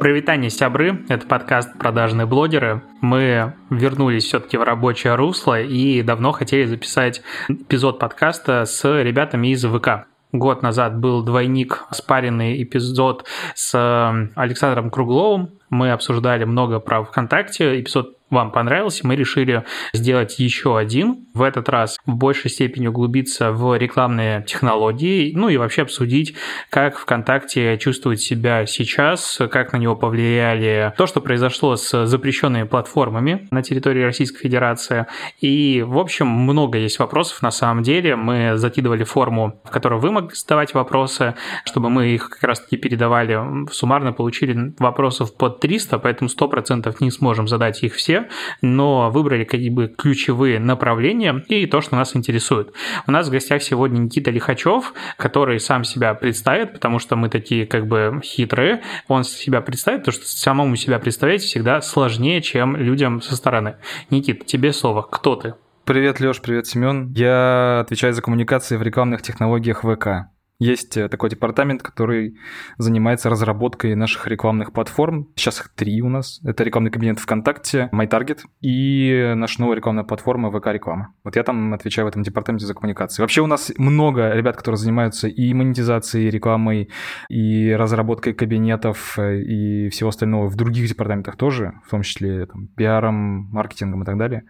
Привитание, сябры. Это подкаст «Продажные блогеры». Мы вернулись все-таки в рабочее русло и давно хотели записать эпизод подкаста с ребятами из ВК. Год назад был двойник, спаренный эпизод с Александром Кругловым. Мы обсуждали много про ВКонтакте. Эпизод вам понравился, мы решили сделать еще один. В этот раз в большей степени углубиться в рекламные технологии, ну и вообще обсудить, как ВКонтакте чувствует себя сейчас, как на него повлияли то, что произошло с запрещенными платформами на территории Российской Федерации. И, в общем, много есть вопросов на самом деле. Мы закидывали форму, в которой вы могли задавать вопросы, чтобы мы их как раз-таки передавали. Суммарно получили вопросов под 300, поэтому 100% не сможем задать их все но выбрали как бы ключевые направления и то, что нас интересует. У нас в гостях сегодня Никита Лихачев, который сам себя представит, потому что мы такие как бы хитрые. Он себя представит, потому что самому себя представить всегда сложнее, чем людям со стороны. Никит, тебе слово. Кто ты? Привет, Лёш, привет, Семен. Я отвечаю за коммуникации в рекламных технологиях ВК. Есть э, такой департамент, который занимается разработкой наших рекламных платформ. Сейчас их три у нас. Это рекламный кабинет ВКонтакте, MyTarget и наша новая рекламная платформа ВК Реклама. Вот я там отвечаю в этом департаменте за коммуникации. Вообще у нас много ребят, которые занимаются и монетизацией, и рекламой, и разработкой кабинетов, э, и всего остального в других департаментах тоже, в том числе там, пиаром, маркетингом и так далее.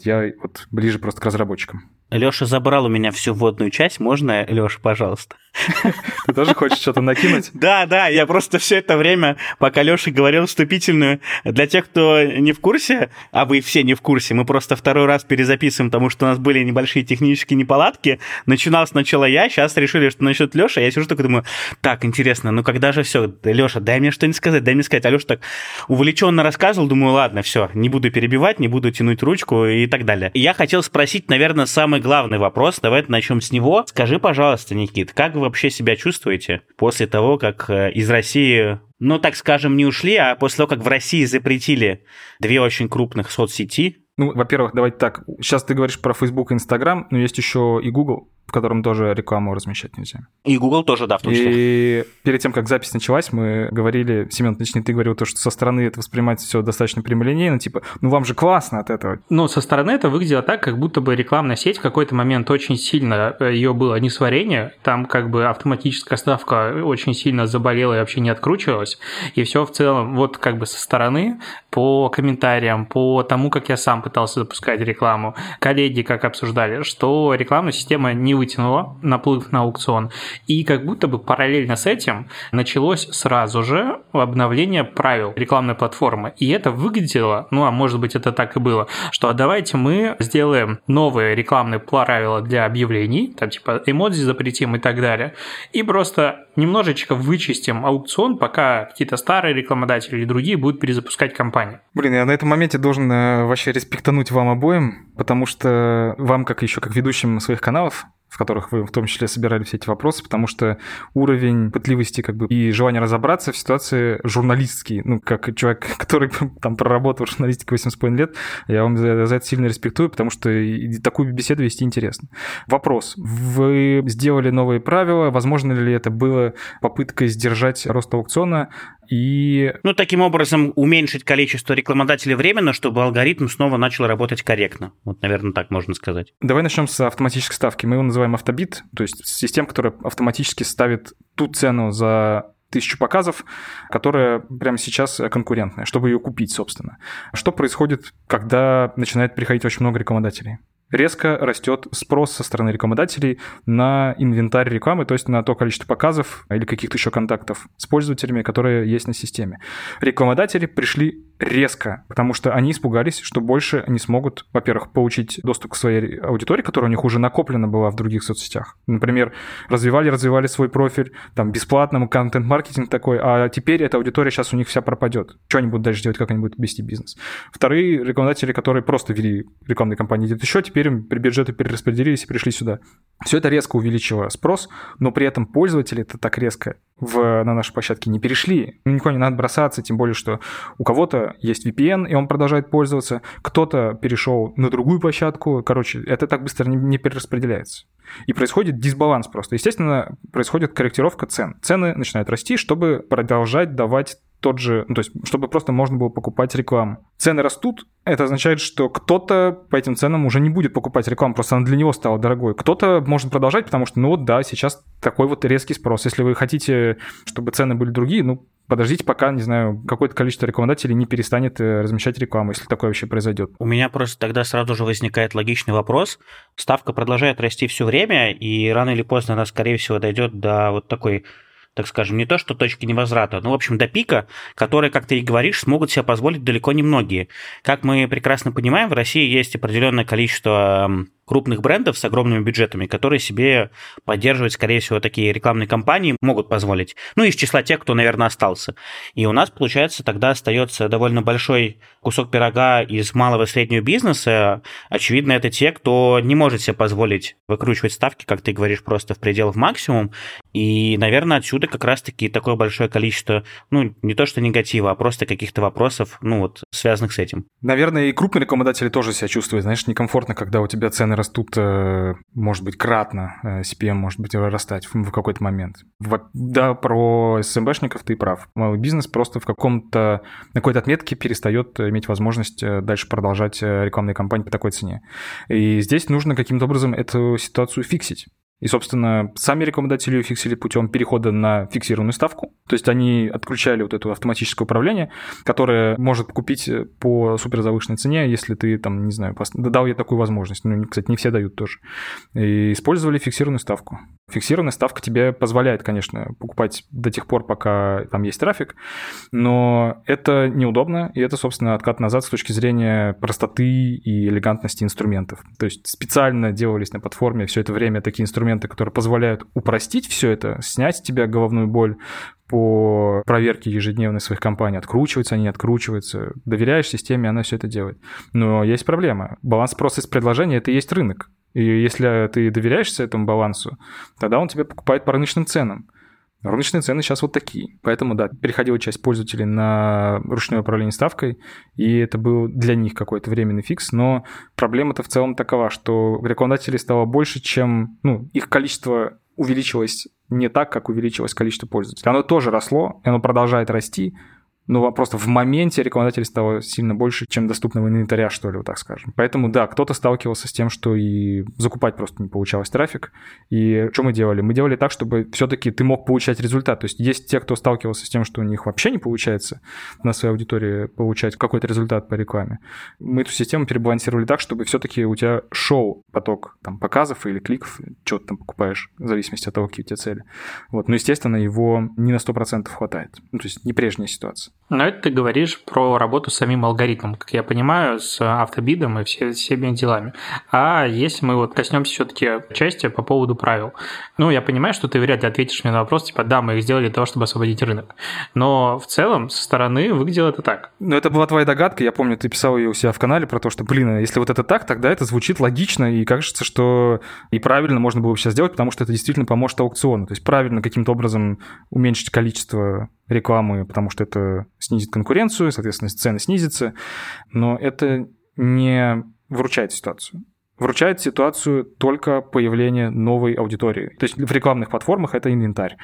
Я вот ближе просто к разработчикам. Леша забрал у меня всю вводную часть. Можно, Леша, пожалуйста? Ты тоже хочешь что-то накинуть? Да, да, я просто все это время, пока Леша говорил вступительную, для тех, кто не в курсе, а вы все не в курсе, мы просто второй раз перезаписываем, потому что у нас были небольшие технические неполадки. Начинал сначала я, сейчас решили, что начнет Леша. Я сижу такой думаю, так, интересно, ну когда же все? Леша, дай мне что-нибудь сказать, дай мне сказать. А Леша так увлеченно рассказывал, думаю, ладно, все, не буду перебивать, не буду тянуть ручку и так далее. Я хотел спросить, наверное, самый главный вопрос. Давайте начнем с него. Скажи, пожалуйста, Никит, как вы вообще себя чувствуете после того, как э, из России, ну, так скажем, не ушли, а после того, как в России запретили две очень крупных соцсети? Ну, во-первых, давайте так. Сейчас ты говоришь про Facebook и Instagram, но есть еще и Google в котором тоже рекламу размещать нельзя. И Google тоже, да, в том числе. И перед тем, как запись началась, мы говорили, Семен, точнее, ты говорил то, что со стороны это воспринимается все достаточно прямолинейно, типа, ну вам же классно от этого. Ну, со стороны это выглядело так, как будто бы рекламная сеть в какой-то момент очень сильно, э, ее было несварение, там как бы автоматическая ставка очень сильно заболела и вообще не откручивалась, и все в целом вот как бы со стороны по комментариям, по тому, как я сам пытался запускать рекламу, коллеги как обсуждали, что рекламная система не вытянуло наплыв на аукцион. И как будто бы параллельно с этим началось сразу же обновление правил рекламной платформы. И это выглядело, ну а может быть это так и было, что а давайте мы сделаем новые рекламные правила для объявлений, там типа эмодзи запретим и так далее, и просто немножечко вычистим аукцион, пока какие-то старые рекламодатели или другие будут перезапускать компанию. Блин, я на этом моменте должен э, вообще респектануть вам обоим, потому что вам, как еще как ведущим своих каналов, в которых вы в том числе собирали все эти вопросы, потому что уровень пытливости как бы и желание разобраться в ситуации журналистский, ну, как человек, который там проработал в журналистике 8,5 лет, я вам за, за это сильно респектую, потому что такую беседу вести интересно. Вопрос. Вы сделали новые правила, возможно ли это было попыткой сдержать рост аукциона, и... Ну, таким образом, уменьшить количество рекламодателей временно, чтобы алгоритм снова начал работать корректно. Вот, наверное, так можно сказать. Давай начнем с автоматической ставки. Мы его называем автобит, то есть система, которая автоматически ставит ту цену за тысячу показов, которая прямо сейчас конкурентная, чтобы ее купить, собственно. Что происходит, когда начинает приходить очень много рекламодателей? Резко растет спрос со стороны рекламодателей на инвентарь рекламы, то есть на то количество показов или каких-то еще контактов с пользователями, которые есть на системе. Рекламодатели пришли резко, потому что они испугались, что больше не смогут, во-первых, получить доступ к своей аудитории, которая у них уже накоплена была в других соцсетях. Например, развивали-развивали свой профиль, там, бесплатно, контент-маркетинг такой, а теперь эта аудитория сейчас у них вся пропадет. Что они будут дальше делать, как они будут вести бизнес? Вторые рекламодатели, которые просто вели рекламные кампании, делают еще, теперь им бюджеты перераспределились и пришли сюда. Все это резко увеличило спрос, но при этом пользователи это так резко в, на нашей площадке не перешли. Никуда не надо бросаться, тем более, что у кого-то есть VPN, и он продолжает пользоваться, кто-то перешел на другую площадку. Короче, это так быстро не, не перераспределяется. И происходит дисбаланс просто. Естественно, происходит корректировка цен. Цены начинают расти, чтобы продолжать давать тот же, ну, то есть, чтобы просто можно было покупать рекламу. Цены растут, это означает, что кто-то по этим ценам уже не будет покупать рекламу, просто она для него стала дорогой. Кто-то может продолжать, потому что, ну вот, да, сейчас такой вот резкий спрос. Если вы хотите, чтобы цены были другие, ну, подождите, пока, не знаю, какое-то количество рекламодателей не перестанет э, размещать рекламу, если такое вообще произойдет. У меня просто тогда сразу же возникает логичный вопрос. Ставка продолжает расти все время, и рано или поздно она, скорее всего, дойдет до вот такой так скажем, не то что точки невозврата, но, в общем, до пика, которые, как ты и говоришь, смогут себе позволить далеко не многие. Как мы прекрасно понимаем, в России есть определенное количество крупных брендов с огромными бюджетами, которые себе поддерживать, скорее всего, такие рекламные кампании могут позволить. Ну, из числа тех, кто, наверное, остался. И у нас, получается, тогда остается довольно большой кусок пирога из малого и среднего бизнеса. Очевидно, это те, кто не может себе позволить выкручивать ставки, как ты говоришь, просто в пределах максимум. И, наверное, отсюда как раз-таки такое большое количество, ну, не то что негатива, а просто каких-то вопросов, ну, вот, связанных с этим. Наверное, и крупные рекламодатели тоже себя чувствуют, знаешь, некомфортно, когда у тебя цены растут, э, может быть, кратно, э, CPM может быть вырастать в какой-то момент. Да, про СМБшников ты прав. Малый бизнес просто в каком-то, на какой-то отметке перестает иметь возможность э, дальше продолжать рекламные кампании по такой цене. И здесь нужно каким-то образом эту ситуацию фиксить. И, собственно, сами рекомендатели ее фиксили путем перехода на фиксированную ставку. То есть они отключали вот это автоматическое управление, которое может купить по суперзавышенной цене, если ты там, не знаю, дал ей такую возможность. Ну, кстати, не все дают тоже. И использовали фиксированную ставку. Фиксированная ставка тебе позволяет, конечно, покупать до тех пор, пока там есть трафик, но это неудобно, и это, собственно, откат назад с точки зрения простоты и элегантности инструментов. То есть специально делались на платформе все это время такие инструменты, которые позволяют упростить все это, снять с тебя головную боль, по проверке ежедневной своих компаний, откручиваются они, не откручиваются. Доверяешь системе, она все это делает. Но есть проблема. Баланс спроса и предложения – это и есть рынок. И если ты доверяешься этому балансу, тогда он тебя покупает по рыночным ценам. Рыночные цены сейчас вот такие. Поэтому, да, переходила часть пользователей на ручное управление ставкой, и это был для них какой-то временный фикс, но проблема-то в целом такова, что рекламодателей стало больше, чем, ну, их количество увеличилось не так, как увеличилось количество пользователей. Оно тоже росло, и оно продолжает расти, ну, просто в моменте рекламодателей стало сильно больше, чем доступного инвентаря, что ли, вот так скажем. Поэтому, да, кто-то сталкивался с тем, что и закупать просто не получалось трафик. И что мы делали? Мы делали так, чтобы все-таки ты мог получать результат. То есть есть те, кто сталкивался с тем, что у них вообще не получается на своей аудитории получать какой-то результат по рекламе. Мы эту систему перебалансировали так, чтобы все-таки у тебя шел поток там показов или кликов, что ты там покупаешь, в зависимости от того, какие у тебя цели. Вот. Но, естественно, его не на 100% хватает. Ну, то есть не прежняя ситуация. Но это ты говоришь про работу с самим алгоритмом, как я понимаю, с автобидом и все, всеми делами. А если мы вот коснемся все-таки части по поводу правил. Ну, я понимаю, что ты вряд ли ответишь мне на вопрос, типа, да, мы их сделали для того, чтобы освободить рынок. Но в целом, со стороны выглядело это так. Ну, это была твоя догадка, я помню, ты писал ее у себя в канале про то, что, блин, если вот это так, тогда это звучит логично, и кажется, что и правильно можно было бы сейчас сделать, потому что это действительно поможет аукциону. То есть правильно каким-то образом уменьшить количество рекламы, потому что это снизит конкуренцию, соответственно, цены снизятся, но это не выручает ситуацию. Выручает ситуацию только появление новой аудитории. То есть в рекламных платформах это инвентарь.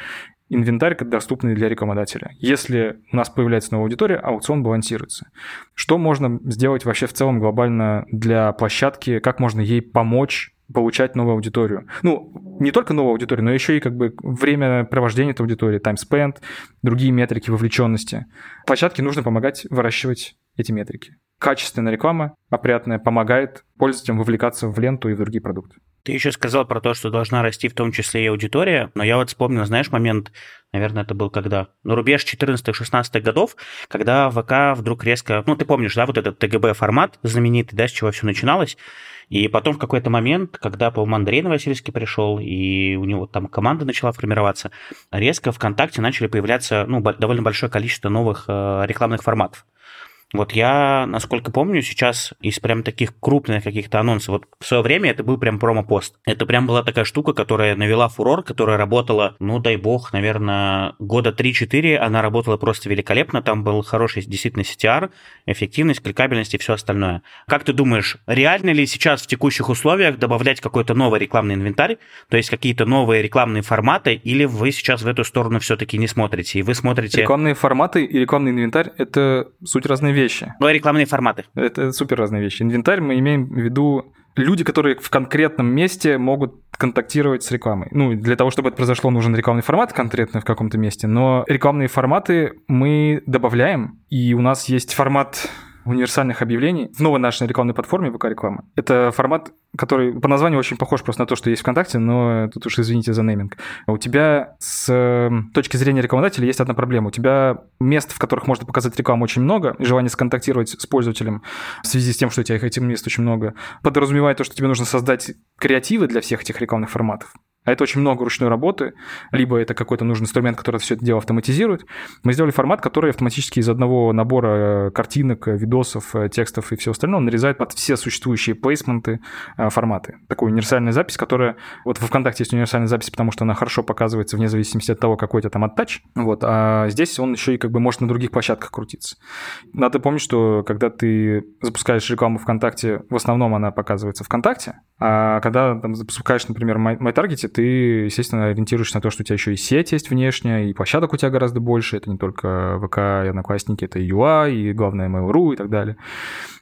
Инвентарь доступный для рекламодателя. Если у нас появляется новая аудитория, аукцион балансируется. Что можно сделать вообще в целом глобально для площадки? Как можно ей помочь получать новую аудиторию. Ну, не только новую аудиторию, но еще и как бы время провождения этой аудитории, time spent, другие метрики вовлеченности. Площадке нужно помогать выращивать эти метрики. Качественная реклама, опрятная, помогает пользователям вовлекаться в ленту и в другие продукты. Ты еще сказал про то, что должна расти в том числе и аудитория, но я вот вспомнил, знаешь, момент, наверное, это был когда? Ну, рубеж 14-16 годов, когда ВК вдруг резко, ну, ты помнишь, да, вот этот ТГБ формат знаменитый, да, с чего все начиналось, и потом в какой-то момент, когда, по-моему, Андрей Новосельский пришел, и у него там команда начала формироваться, резко ВКонтакте начали появляться ну, довольно большое количество новых э, рекламных форматов. Вот я, насколько помню, сейчас из прям таких крупных каких-то анонсов, вот в свое время это был прям промо-пост. Это прям была такая штука, которая навела фурор, которая работала, ну дай бог, наверное, года 3-4, она работала просто великолепно, там был хороший действительно CTR, эффективность, кликабельность и все остальное. Как ты думаешь, реально ли сейчас в текущих условиях добавлять какой-то новый рекламный инвентарь, то есть какие-то новые рекламные форматы, или вы сейчас в эту сторону все-таки не смотрите, и вы смотрите... Рекламные форматы и рекламный инвентарь — это суть разные вещи. Ну, рекламные форматы. Это супер разные вещи. Инвентарь мы имеем в виду люди, которые в конкретном месте могут контактировать с рекламой. Ну, для того, чтобы это произошло, нужен рекламный формат конкретно в каком-то месте, но рекламные форматы мы добавляем, и у нас есть формат универсальных объявлений в новой нашей рекламной платформе ВК Реклама. Это формат, который по названию очень похож просто на то, что есть ВКонтакте, но тут уж извините за нейминг. У тебя с точки зрения рекламодателя есть одна проблема. У тебя мест, в которых можно показать рекламу очень много, и желание сконтактировать с пользователем в связи с тем, что у тебя этих мест очень много, подразумевает то, что тебе нужно создать креативы для всех этих рекламных форматов. А это очень много ручной работы, либо это какой-то нужный инструмент, который все это дело автоматизирует. Мы сделали формат, который автоматически из одного набора э, картинок, э, видосов, э, текстов и всего остального нарезает под все существующие плейсменты форматы. Такую универсальная запись, которая... Вот во ВКонтакте есть универсальная запись, потому что она хорошо показывается вне зависимости от того, какой у тебя там оттач. Вот. А здесь он еще и как бы может на других площадках крутиться. Надо помнить, что когда ты запускаешь рекламу ВКонтакте, в основном она показывается ВКонтакте, а когда там, запускаешь, например, MyTarget, ты, естественно, ориентируешься на то, что у тебя еще и сеть есть внешняя, и площадок у тебя гораздо больше. Это не только ВК и Одноклассники, это и UI, и, главное, Mail.ru и так далее.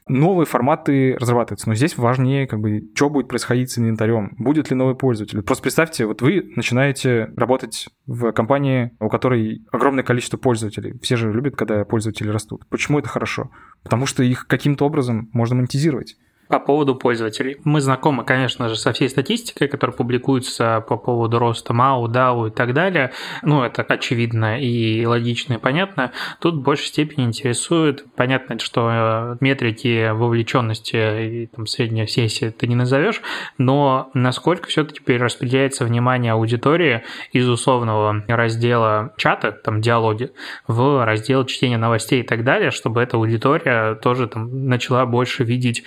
Новые форматы разрабатываются, но здесь важнее, как бы, что будет происходить с инвентарем, будет ли новый пользователь. Просто представьте, вот вы начинаете работать в компании, у которой огромное количество пользователей. Все же любят, когда пользователи растут. Почему это хорошо? Потому что их каким-то образом можно монетизировать. По поводу пользователей. Мы знакомы, конечно же, со всей статистикой, которая публикуется по поводу роста МАУ, ДАУ и так далее. Ну, это очевидно и логично и понятно. Тут в большей степени интересует, понятно, что э, метрики вовлеченности и там, средней сессии ты не назовешь, но насколько все-таки перераспределяется внимание аудитории из условного раздела чата, там, диалоги, в раздел чтения новостей и так далее, чтобы эта аудитория тоже там начала больше видеть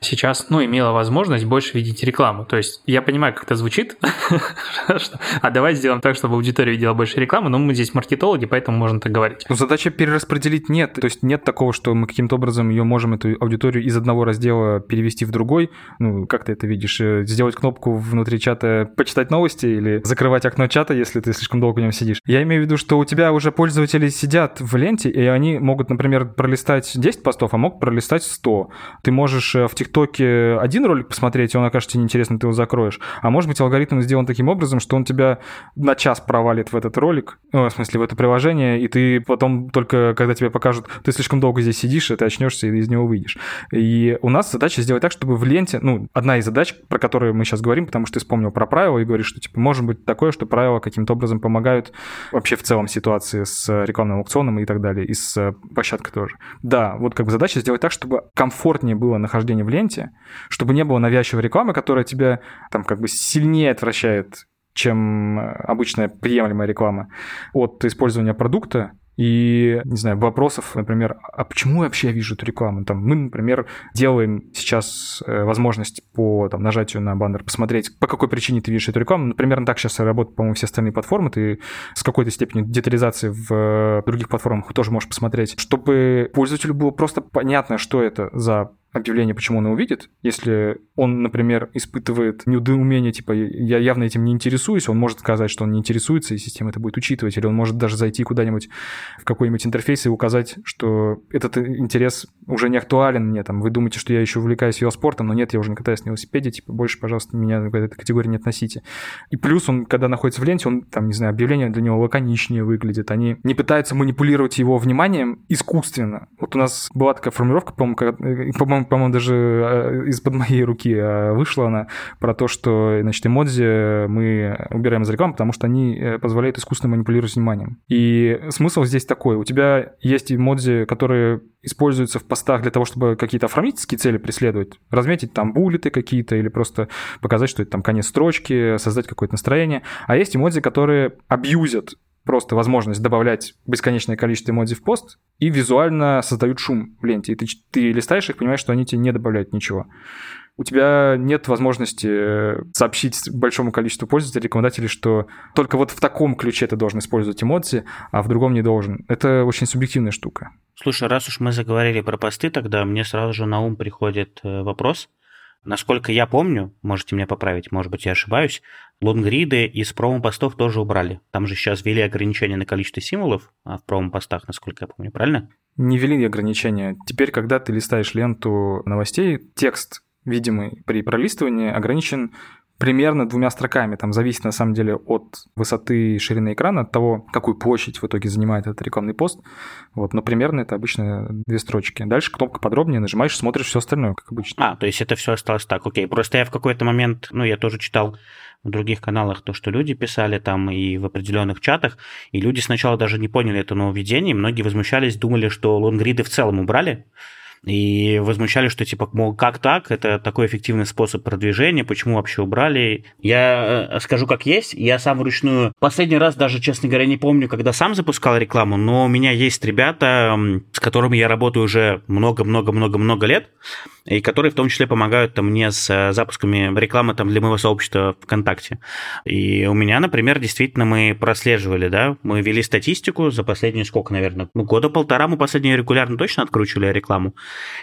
сейчас, ну, имела возможность больше видеть рекламу. То есть я понимаю, как это звучит, а давай сделаем так, чтобы аудитория видела больше рекламы, но мы здесь маркетологи, поэтому можно так говорить. Ну, задача перераспределить нет. То есть нет такого, что мы каким-то образом ее можем, эту аудиторию, из одного раздела перевести в другой. Ну, как ты это видишь? Э, сделать кнопку внутри чата «Почитать новости» или закрывать окно чата, если ты слишком долго в нем сидишь. Я имею в виду, что у тебя уже пользователи сидят в ленте, и они могут, например, пролистать 10 постов, а могут пролистать 100. Ты можешь э, в ТикТоке один ролик посмотреть, и он окажется неинтересным, ты его закроешь. А может быть, алгоритм сделан таким образом, что он тебя на час провалит в этот ролик, ну, в смысле, в это приложение, и ты потом только, когда тебе покажут, ты слишком долго здесь сидишь, и ты очнешься и из него выйдешь. И у нас задача сделать так, чтобы в ленте, ну, одна из задач, про которую мы сейчас говорим, потому что ты вспомнил про правила и говоришь, что, типа, может быть такое, что правила каким-то образом помогают вообще в целом ситуации с рекламным аукционом и так далее, и с площадкой тоже. Да, вот как бы задача сделать так, чтобы комфортнее было нахождение в ленте, чтобы не было навязчивой рекламы, которая тебя там как бы сильнее отвращает, чем обычная приемлемая реклама от использования продукта, и, не знаю, вопросов, например, а почему я вообще вижу эту рекламу? Там, мы, например, делаем сейчас э, возможность по там, нажатию на баннер посмотреть, по какой причине ты видишь эту рекламу. Примерно так сейчас работают, по-моему, все остальные платформы. Ты с какой-то степенью детализации в э, других платформах тоже можешь посмотреть, чтобы пользователю было просто понятно, что это за объявление, почему он его видит. Если он, например, испытывает недоумение, типа, я явно этим не интересуюсь, он может сказать, что он не интересуется, и система это будет учитывать. Или он может даже зайти куда-нибудь в какой-нибудь интерфейс и указать, что этот интерес уже не актуален мне. Там, вы думаете, что я еще увлекаюсь велоспортом, но нет, я уже не катаюсь на велосипеде, типа, больше, пожалуйста, меня в этой категории не относите. И плюс он, когда находится в ленте, он, там, не знаю, объявление для него лаконичнее выглядит. Они не пытаются манипулировать его вниманием искусственно. Вот у нас была такая формулировка, по-моему, э, по-моему, по-моему, даже э, из-под моей руки э, вышла она про то, что, значит, эмодзи мы убираем из рекламы, потому что они э, позволяют искусственно манипулировать вниманием. И смысл здесь такой. У тебя есть эмодзи, которые используются в постах для того, чтобы какие-то оформительские цели преследовать, разметить там буллеты какие-то или просто показать, что это там конец строчки, создать какое-то настроение. А есть эмодзи, которые абьюзят просто возможность добавлять бесконечное количество эмодзи в пост и визуально создают шум в ленте. И ты, ты листаешь их, понимаешь, что они тебе не добавляют ничего у тебя нет возможности э, сообщить большому количеству пользователей, рекомендателей, что только вот в таком ключе ты должен использовать эмодзи, а в другом не должен. Это очень субъективная штука. Слушай, раз уж мы заговорили про посты, тогда мне сразу же на ум приходит э, вопрос. Насколько я помню, можете меня поправить, может быть, я ошибаюсь, лонгриды из промо-постов тоже убрали. Там же сейчас ввели ограничения на количество символов а в промо-постах, насколько я помню, правильно? Не ввели ограничения. Теперь, когда ты листаешь ленту новостей, текст видимый при пролистывании, ограничен примерно двумя строками. Там зависит на самом деле от высоты и ширины экрана, от того, какую площадь в итоге занимает этот рекламный пост. Вот, но примерно это обычно две строчки. Дальше кнопка подробнее, нажимаешь, смотришь все остальное, как обычно. А, то есть это все осталось так, окей. Просто я в какой-то момент, ну, я тоже читал в других каналах то, что люди писали там и в определенных чатах, и люди сначала даже не поняли это нововведение, многие возмущались, думали, что лонгриды в целом убрали, и возмущались, что типа, мол, как так, это такой эффективный способ продвижения, почему вообще убрали. Я э, скажу как есть, я сам вручную, последний раз даже, честно говоря, не помню, когда сам запускал рекламу, но у меня есть ребята, с которыми я работаю уже много-много-много-много лет, и которые в том числе помогают там, мне с э, запусками рекламы там, для моего сообщества ВКонтакте. И у меня, например, действительно мы прослеживали, да, мы вели статистику за последние сколько, наверное, ну, года полтора мы последние регулярно точно откручивали рекламу.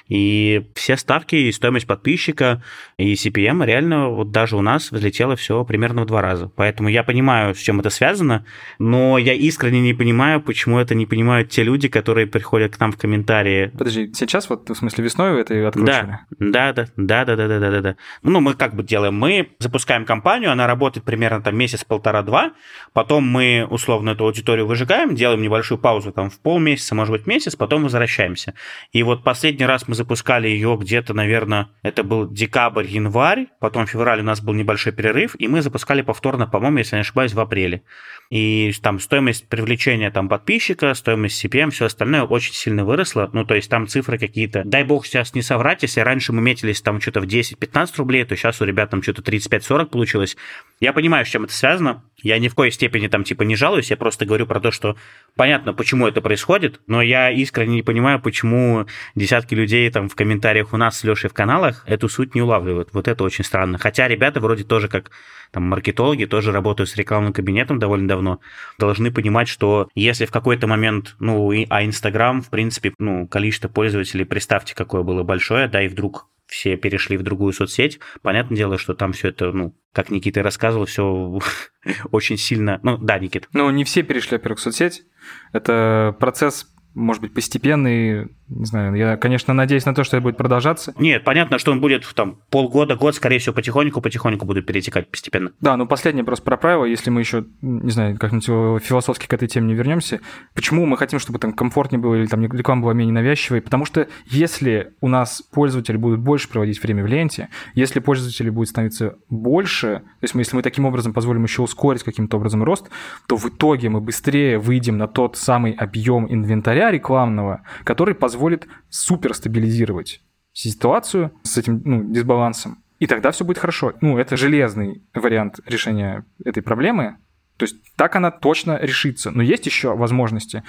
И все ставки, и стоимость подписчика, и CPM реально вот даже у нас взлетело все примерно в два раза. Поэтому я понимаю, с чем это связано, но я искренне не понимаю, почему это не понимают те люди, которые приходят к нам в комментарии. Подожди, сейчас вот, в смысле, весной это откручивали? Да, да, да, да, да, да, да, да, да, да. Ну, мы как бы делаем, мы запускаем компанию, она работает примерно там месяц-полтора-два, потом мы условно эту аудиторию выжигаем, делаем небольшую паузу там в полмесяца, может быть, месяц, потом возвращаемся. И вот последний раз мы запускали ее где-то, наверное, это был декабрь, январь, потом февраль у нас был небольшой перерыв, и мы запускали повторно, по-моему, если не ошибаюсь, в апреле. И там стоимость привлечения там подписчика, стоимость CPM, все остальное очень сильно выросло. Ну, то есть там цифры какие-то, дай бог сейчас не соврать, если раньше мы метились там что-то в 10-15 рублей, то сейчас у ребят там что-то 35-40 получилось. Я понимаю, с чем это связано. Я ни в коей степени там типа не жалуюсь, я просто говорю про то, что понятно, почему это происходит, но я искренне не понимаю, почему десятки людей там в комментариях у нас с Лешей в каналах эту суть не улавливают. Вот это очень странно. Хотя ребята вроде тоже как там маркетологи, тоже работают с рекламным кабинетом довольно давно, должны понимать, что если в какой-то момент, ну, а Инстаграм, в принципе, ну, количество пользователей, представьте, какое было большое, да, и вдруг все перешли в другую соцсеть. Понятное дело, что там все это, ну, как Никита рассказывал, все очень сильно... Ну, да, Никит. Ну, не все перешли, во-первых, в соцсеть. Это процесс может быть, постепенный, не знаю, я, конечно, надеюсь на то, что это будет продолжаться. Нет, понятно, что он будет там полгода, год, скорее всего, потихоньку, потихоньку будут перетекать постепенно. Да, ну последнее просто про правила, если мы еще, не знаю, как-нибудь философски к этой теме не вернемся, почему мы хотим, чтобы там комфортнее было или там реклама была менее навязчивой? Потому что если у нас пользователи будут больше проводить время в ленте, если пользователей будет становиться больше, то есть мы, если мы таким образом позволим еще ускорить каким-то образом рост, то в итоге мы быстрее выйдем на тот самый объем инвентаря рекламного, который позволит супер стабилизировать ситуацию с этим ну, дисбалансом. И тогда все будет хорошо. Ну, это железный вариант решения этой проблемы. То есть так она точно решится. Но есть еще возможности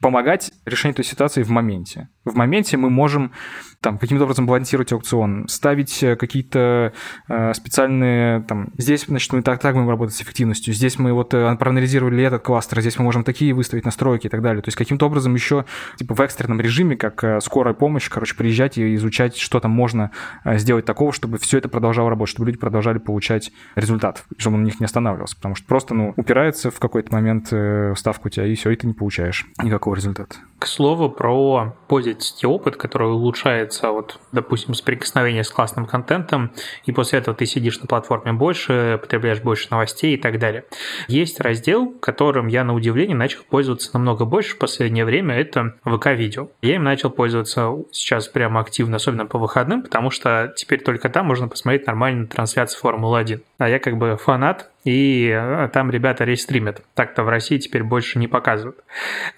помогать решению этой ситуации в моменте. В моменте мы можем там каким-то образом балансировать аукцион, ставить э, какие-то э, специальные там здесь значит мы так так будем работать с эффективностью, здесь мы вот э, проанализировали этот кластер, здесь мы можем такие выставить настройки и так далее. То есть каким-то образом еще типа в экстренном режиме, как э, скорая помощь, короче, приезжать и изучать, что там можно сделать такого, чтобы все это продолжало работать, чтобы люди продолжали получать результат, чтобы он у них не останавливался, потому что просто ну упирается в какой-то момент э, ставку у тебя и все, и ты не получаешь никакого результата. К слову про пользовательский опыт, который улучшается, вот, допустим, с прикосновения с классным контентом, и после этого ты сидишь на платформе больше, потребляешь больше новостей и так далее. Есть раздел, которым я, на удивление, начал пользоваться намного больше в последнее время, это ВК-видео. Я им начал пользоваться сейчас прямо активно, особенно по выходным, потому что теперь только там можно посмотреть нормальную трансляцию Формулы-1. А я как бы фанат и э, там ребята рестримят. Так-то в России теперь больше не показывают.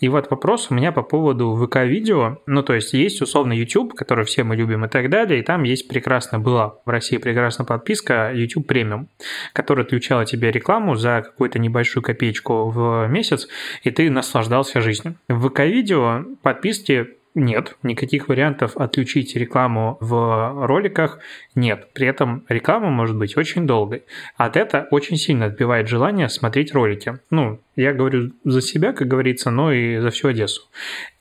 И вот вопрос у меня по поводу ВК-видео. Ну, то есть есть условно YouTube, который все мы любим и так далее, и там есть прекрасно была в России прекрасная подписка YouTube Premium, которая отключала тебе рекламу за какую-то небольшую копеечку в месяц, и ты наслаждался жизнью. В ВК-видео подписки нет, никаких вариантов отключить рекламу в роликах нет. При этом реклама может быть очень долгой. От это очень сильно отбивает желание смотреть ролики. Ну, я говорю за себя, как говорится, но и за всю Одессу.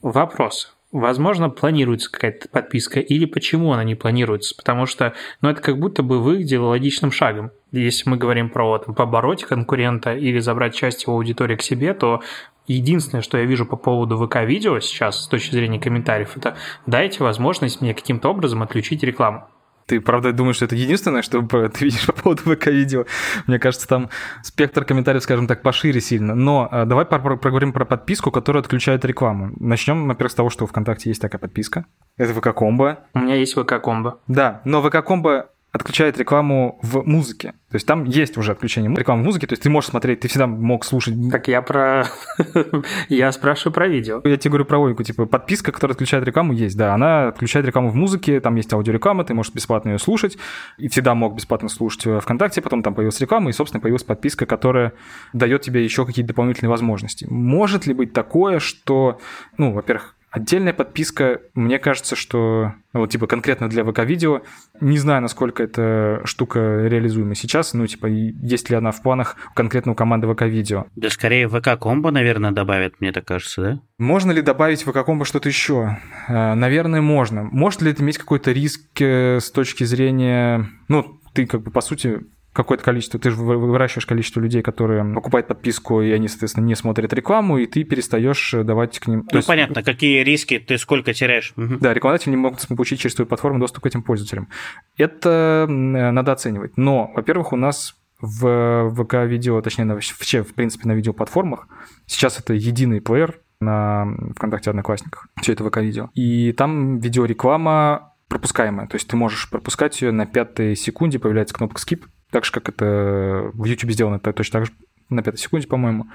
Вопрос. Возможно, планируется какая-то подписка, или почему она не планируется? Потому что, ну, это как будто бы выглядело логичным шагом. Если мы говорим про там, побороть конкурента или забрать часть его аудитории к себе, то единственное, что я вижу по поводу ВК-видео сейчас с точки зрения комментариев, это дайте возможность мне каким-то образом отключить рекламу. Ты правда думаешь, что это единственное, что ты видишь по поводу ВК-видео? Мне кажется, там спектр комментариев, скажем так, пошире сильно. Но а, давай проговорим про подписку, которая отключает рекламу. Начнем, во-первых, с того, что ВКонтакте есть такая подписка. Это ВК-комбо. У меня есть ВК-комбо. Да, но ВК-комбо отключает рекламу в музыке. То есть там есть уже отключение рекламы в музыке, то есть ты можешь смотреть, ты всегда мог слушать. Так я про... я спрашиваю про видео. Я тебе говорю про логику, типа подписка, которая отключает рекламу, есть, да, она отключает рекламу в музыке, там есть аудиореклама, ты можешь бесплатно ее слушать, и всегда мог бесплатно слушать ВКонтакте, потом там появилась реклама, и, собственно, появилась подписка, которая дает тебе еще какие-то дополнительные возможности. Может ли быть такое, что, ну, во-первых, Отдельная подписка, мне кажется, что ну, вот типа конкретно для ВК-видео, не знаю, насколько эта штука реализуема сейчас, ну типа есть ли она в планах конкретно у команды ВК-видео. Да скорее ВК-комбо, наверное, добавят, мне так кажется, да? Можно ли добавить в ВК-комбо что-то еще? Э, наверное, можно. Может ли это иметь какой-то риск э, с точки зрения... Ну, ты как бы по сути какое-то количество, ты же выращиваешь количество людей, которые покупают подписку, и они, соответственно, не смотрят рекламу, и ты перестаешь давать к ним... Ну, есть... понятно, какие риски, ты сколько теряешь. Угу. Да, рекламодатели не могут получить через твою платформу доступ к этим пользователям. Это надо оценивать. Но, во-первых, у нас в ВК-видео, точнее, вообще, в принципе, на видеоплатформах, сейчас это единый плеер на ВКонтакте Одноклассниках, все это ВК-видео. И там видеореклама пропускаемая, то есть ты можешь пропускать ее на пятой секунде, появляется кнопка skip, так же, как это в YouTube сделано, это точно так же на пятой секунде, по-моему,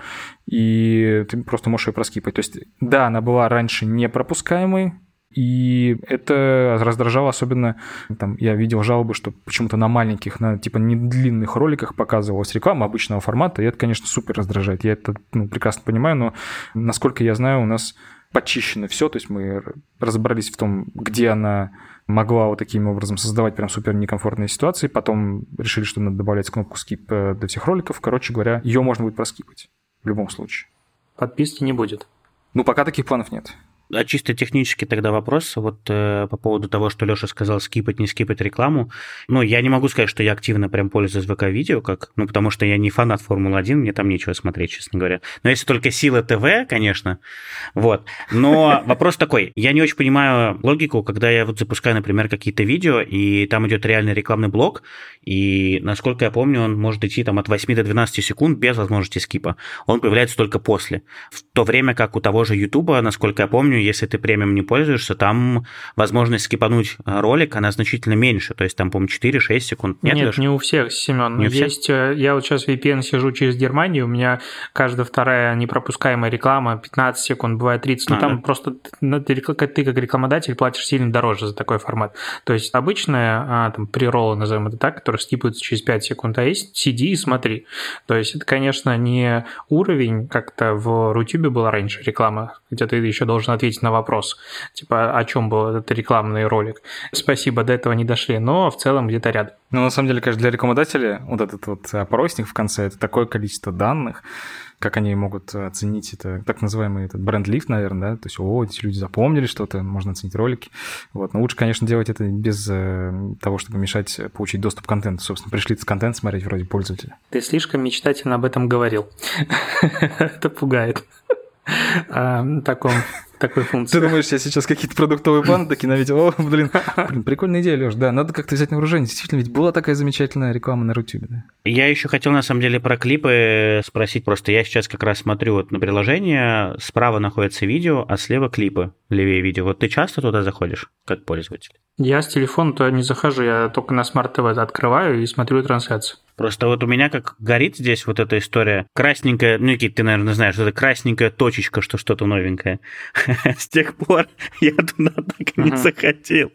и ты просто можешь ее проскипать. То есть, да, она была раньше не пропускаемой, и это раздражало особенно, там, я видел жалобы, что почему-то на маленьких, на типа не длинных роликах показывалась реклама обычного формата, и это, конечно, супер раздражает. Я это ну, прекрасно понимаю, но насколько я знаю, у нас почищено все, то есть мы разобрались в том, где она могла вот таким образом создавать прям супер некомфортные ситуации. Потом решили, что надо добавлять кнопку скип э, для всех роликов. Короче говоря, ее можно будет проскипать в любом случае. Подписки не будет. Ну, пока таких планов нет. А чисто технически тогда вопрос вот э, по поводу того, что Леша сказал, скипать, не скипать рекламу. Ну, я не могу сказать, что я активно прям пользуюсь ВК-видео, как, ну, потому что я не фанат Формулы-1, мне там нечего смотреть, честно говоря. Но если только Сила ТВ, конечно, вот. Но вопрос такой, я не очень понимаю логику, когда я вот запускаю, например, какие-то видео, и там идет реальный рекламный блок, и, насколько я помню, он может идти там от 8 до 12 секунд без возможности скипа. Он появляется только после. В то время как у того же Ютуба, насколько я помню, если ты премиум не пользуешься, там возможность скипануть ролик, она значительно меньше. То есть там, по-моему, 4-6 секунд. Нет, Нет не у всех, Семен. Не есть, всех? Э, я вот сейчас VPN сижу через Германию, у меня каждая вторая непропускаемая реклама 15 секунд, бывает 30. Ну, а, там да. просто ну, ты, ты как рекламодатель платишь сильно дороже за такой формат. То есть обычная а, там приролла, назовем это так, которая скипается через 5 секунд, а есть сиди и смотри. То есть это, конечно, не уровень, как-то в Рутюбе была раньше реклама, где ты еще должен ответить ответить на вопрос, типа, о чем был этот рекламный ролик. Спасибо, до этого не дошли, но в целом где-то рядом. Ну, на самом деле, конечно, для рекламодателя вот этот вот опросник в конце, это такое количество данных, как они могут оценить это, так называемый этот бренд-лифт, наверное, да, то есть, о, эти люди запомнили что-то, можно оценить ролики, вот, но лучше, конечно, делать это без э, того, чтобы мешать получить доступ к контенту, собственно, пришли контент смотреть вроде пользователя. Ты слишком мечтательно об этом говорил, это пугает. Таком такой функции. Ты думаешь, я сейчас какие-то продуктовые планы такие навидел? О, блин, блин, прикольная идея, Леш, да, надо как-то взять на вооружение. Действительно, ведь была такая замечательная реклама на Рутюбе. Да? Я еще хотел, на самом деле, про клипы спросить. Просто я сейчас как раз смотрю вот на приложение, справа находится видео, а слева клипы, левее видео. Вот ты часто туда заходишь, как пользователь? Я с телефона туда не захожу, я только на smart TV открываю и смотрю трансляцию. Просто вот у меня как горит здесь вот эта история. Красненькая, ну, Никит, ты, наверное, знаешь, это красненькая точечка, что что-то новенькое. С тех пор я туда так и не заходил.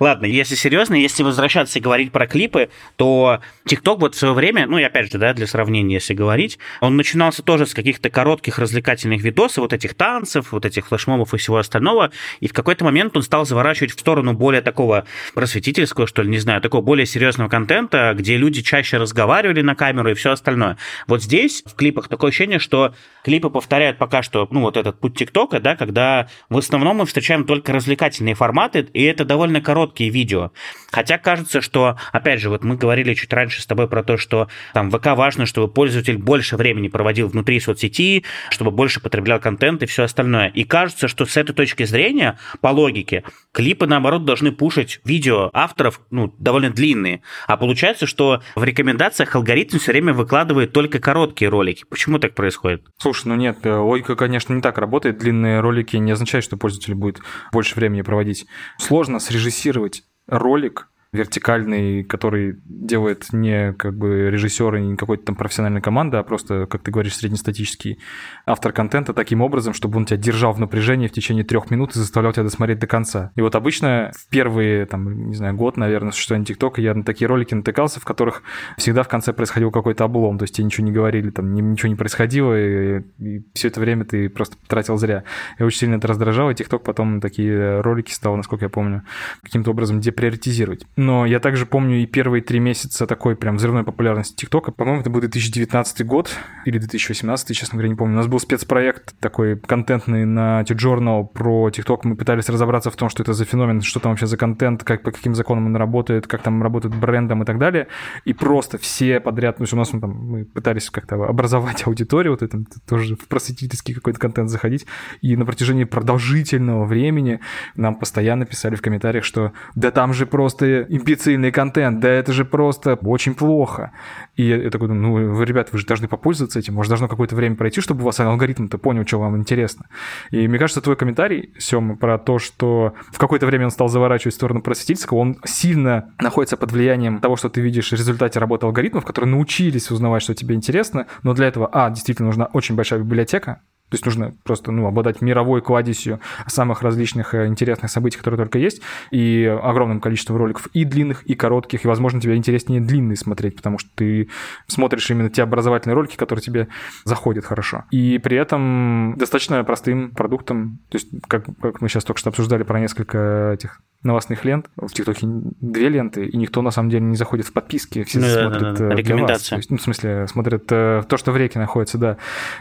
Ладно, если серьезно, если возвращаться и говорить про клипы, то TikTok вот в свое время, ну и опять же, да, для сравнения, если говорить, он начинался тоже с каких-то коротких развлекательных видосов, вот этих танцев, вот этих флешмобов и всего остального, и в какой-то момент он стал заворачивать в сторону более такого просветительского, что ли, не знаю, такого более серьезного контента, где люди чаще разговаривали на камеру и все остальное. Вот здесь в клипах такое ощущение, что клипы повторяют пока что, ну, вот этот путь ТикТока, да, когда в основном мы встречаем только развлекательные форматы, и это довольно короткие видео. Хотя кажется, что, опять же, вот мы говорили чуть раньше с тобой про то, что там ВК важно, чтобы пользователь больше времени проводил внутри соцсети, чтобы больше потреблял контент и все остальное. И кажется, что с этой точки зрения, по логике, клипы, наоборот, должны пушить видео авторов, ну, довольно длинные. А получается, что в рекомендациях алгоритм все время выкладывает только короткие ролики. Почему так происходит? Слушай, ну нет, э, логика, конечно, не так работает. Длинные ролики не означают, что пользователь будет больше времени проводить сложно срежиссировать ролик вертикальный, который делает не как бы режиссер и не какой-то там профессиональная команда, а просто, как ты говоришь, среднестатический автор контента таким образом, чтобы он тебя держал в напряжении в течение трех минут и заставлял тебя досмотреть до конца. И вот обычно в первые, там, не знаю, год, наверное, существования ТикТока я на такие ролики натыкался, в которых всегда в конце происходил какой-то облом, то есть тебе ничего не говорили, там ничего не происходило, и, и все это время ты просто тратил зря. И очень сильно это раздражало, и ТикТок потом такие ролики стал, насколько я помню, каким-то образом деприоритизировать но я также помню и первые три месяца такой прям взрывной популярности ТикТока. По-моему, это был 2019 год или 2018, честно говоря, не помню. У нас был спецпроект такой контентный на T-Journal про ТикТок. Мы пытались разобраться в том, что это за феномен, что там вообще за контент, как, по каким законам он работает, как там работает брендом и так далее. И просто все подряд, ну, у нас ну, там, мы пытались как-то образовать аудиторию, вот это тоже в просветительский какой-то контент заходить. И на протяжении продолжительного времени нам постоянно писали в комментариях, что да там же просто имбецильный контент, да это же просто очень плохо. И я, такой думаю, ну, вы, ребята, вы же должны попользоваться этим, может, должно какое-то время пройти, чтобы у вас алгоритм-то понял, что вам интересно. И мне кажется, твой комментарий, Сёма, про то, что в какое-то время он стал заворачивать в сторону просветительского, он сильно находится под влиянием того, что ты видишь в результате работы алгоритмов, которые научились узнавать, что тебе интересно, но для этого, а, действительно нужна очень большая библиотека, то есть нужно просто ну, обладать мировой кладезью самых различных э, интересных событий, которые только есть, и огромным количеством роликов и длинных, и коротких, и, возможно, тебе интереснее длинные смотреть, потому что ты смотришь именно те образовательные ролики, которые тебе заходят хорошо. И при этом достаточно простым продуктом, то есть как, как мы сейчас только что обсуждали про несколько этих новостных лент. В ТикТоке две ленты, и никто на самом деле не заходит в подписки. Все ну, смотрят да, да, да. рекомендации. Есть, ну, в смысле, смотрят э, то, что в реке находится, да.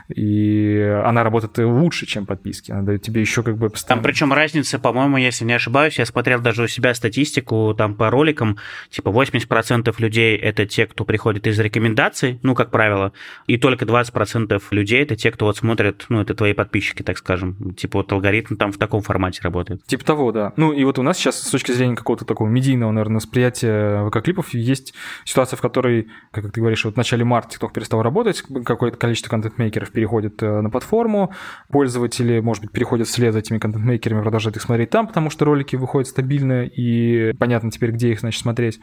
И она работает лучше, чем подписки. Она дает тебе еще как бы постоянно... Там причем разница, по-моему, если не ошибаюсь, я смотрел даже у себя статистику там по роликам, типа 80% людей это те, кто приходит из рекомендаций, ну, как правило, и только 20% людей это те, кто вот смотрит, ну, это твои подписчики, так скажем. Типа вот алгоритм там в таком формате работает. Типа того, да. Ну, и вот у нас сейчас сейчас с точки зрения какого-то такого медийного, наверное, восприятия ВК-клипов есть ситуация, в которой, как ты говоришь, вот в начале марта TikTok перестал работать, какое-то количество контент-мейкеров переходит э, на платформу, пользователи, может быть, переходят вслед за этими контент-мейкерами, продолжают их смотреть там, потому что ролики выходят стабильно, и понятно теперь, где их, значит, смотреть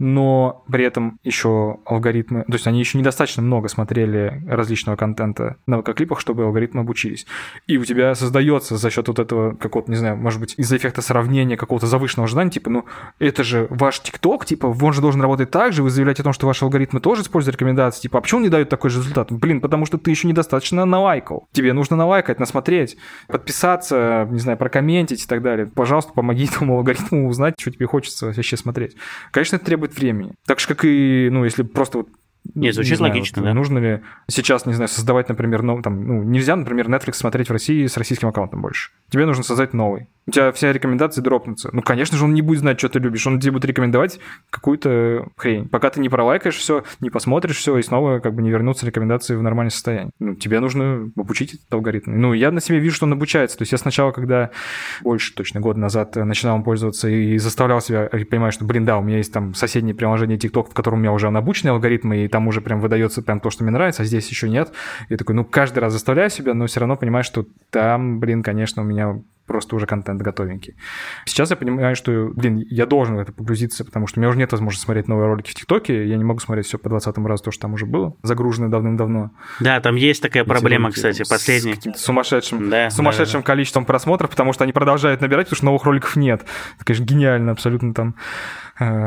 но при этом еще алгоритмы, то есть они еще недостаточно много смотрели различного контента на ВК-клипах, чтобы алгоритмы обучились. И у тебя создается за счет вот этого какого-то, не знаю, может быть, из-за эффекта сравнения какого-то завышенного ожидания, типа, ну, это же ваш ТикТок, типа, он же должен работать так же, вы заявляете о том, что ваши алгоритмы тоже используют рекомендации, типа, а почему не дают такой же результат? Блин, потому что ты еще недостаточно налайкал. Тебе нужно налайкать, насмотреть, подписаться, не знаю, прокомментить и так далее. Пожалуйста, помоги этому алгоритму узнать, что тебе хочется вообще смотреть. Конечно, это требует времени. Так же, как и, ну, если просто вот нет, звучит не знаю, логично, вот, да. Нужно ли сейчас, не знаю, создавать, например, ну, там, ну, нельзя, например, Netflix смотреть в России с российским аккаунтом больше. Тебе нужно создать новый. У тебя вся рекомендация дропнутся. Ну, конечно же, он не будет знать, что ты любишь. Он тебе будет рекомендовать какую-то хрень. Пока ты не пролайкаешь все, не посмотришь все, и снова как бы не вернутся рекомендации в нормальное состояние. Ну, тебе нужно обучить этот алгоритм. Ну, я на себе вижу, что он обучается. То есть я сначала, когда больше точно года назад начинал им пользоваться и заставлял себя, понимаю, что, блин, да, у меня есть там соседнее приложение TikTok, в котором у меня уже обученный алгоритм, и там там уже прям выдается прям то, что мне нравится, а здесь еще нет. И такой, ну, каждый раз заставляю себя, но все равно понимаю, что там, блин, конечно, у меня просто уже контент готовенький. Сейчас я понимаю, что, блин, я должен в это погрузиться, потому что у меня уже нет возможности смотреть новые ролики в ТикТоке, я не могу смотреть все по 20 разу, то, что там уже было, загружено давным-давно. Да, там есть такая проблема, ролики, кстати, последний. С каким-то сумасшедшим, да, сумасшедшим да, да. количеством просмотров, потому что они продолжают набирать, потому что новых роликов нет. Это, конечно, гениально абсолютно там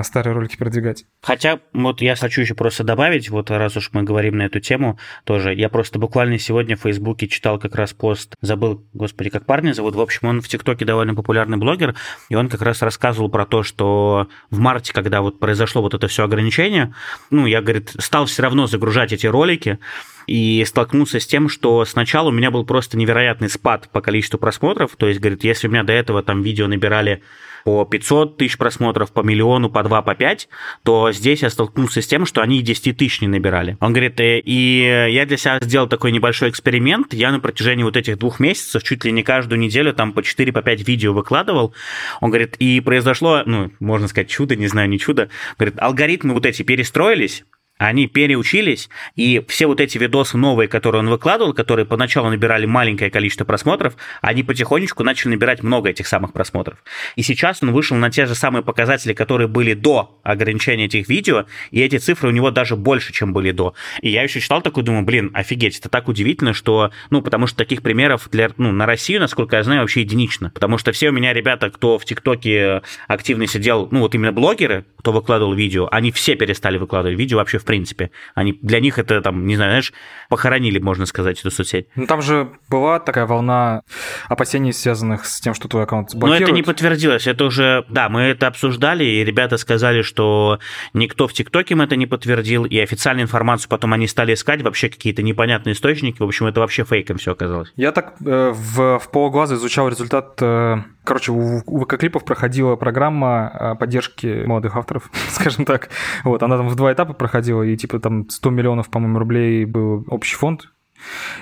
старые ролики продвигать. Хотя, вот я хочу еще просто добавить, вот раз уж мы говорим на эту тему, тоже, я просто буквально сегодня в Фейсбуке читал как раз пост, забыл, господи, как парня зовут, в общем, он в ТикТоке довольно популярный блогер, и он как раз рассказывал про то, что в марте, когда вот произошло вот это все ограничение, ну, я, говорит, стал все равно загружать эти ролики, и столкнулся с тем, что сначала у меня был просто невероятный спад по количеству просмотров, то есть, говорит, если у меня до этого там видео набирали по 500 тысяч просмотров, по миллиону, по 2, по 5, то здесь я столкнулся с тем, что они 10 тысяч не набирали. Он говорит, «Э, и я для себя сделал такой небольшой эксперимент, я на протяжении вот этих двух месяцев чуть ли не каждую неделю там по 4, по 5 видео выкладывал. Он говорит, и произошло, ну, можно сказать, чудо, не знаю, не чудо. Говорит, алгоритмы вот эти перестроились, они переучились, и все вот эти видосы новые, которые он выкладывал, которые поначалу набирали маленькое количество просмотров, они потихонечку начали набирать много этих самых просмотров. И сейчас он вышел на те же самые показатели, которые были до ограничения этих видео, и эти цифры у него даже больше, чем были до. И я еще читал такой, думаю, блин, офигеть, это так удивительно, что, ну, потому что таких примеров для, ну, на Россию, насколько я знаю, вообще единично. Потому что все у меня ребята, кто в ТикТоке активно сидел, ну, вот именно блогеры, кто выкладывал видео, они все перестали выкладывать видео вообще в принципе. Они, для них это, там, не знаю, знаешь, похоронили, можно сказать, эту соцсеть. Ну, там же была такая волна опасений, связанных с тем, что твой аккаунт заблокируют. Но это не подтвердилось. Это уже, да, мы это обсуждали, и ребята сказали, что никто в ТикТоке им это не подтвердил, и официальную информацию потом они стали искать, вообще какие-то непонятные источники. В общем, это вообще фейком все оказалось. Я так э, в, в полглаза изучал результат э, Короче, у, у ВК-клипов проходила программа а, поддержки молодых авторов, скажем так. Вот, она там в два этапа проходила, и типа там 100 миллионов, по-моему, рублей был общий фонд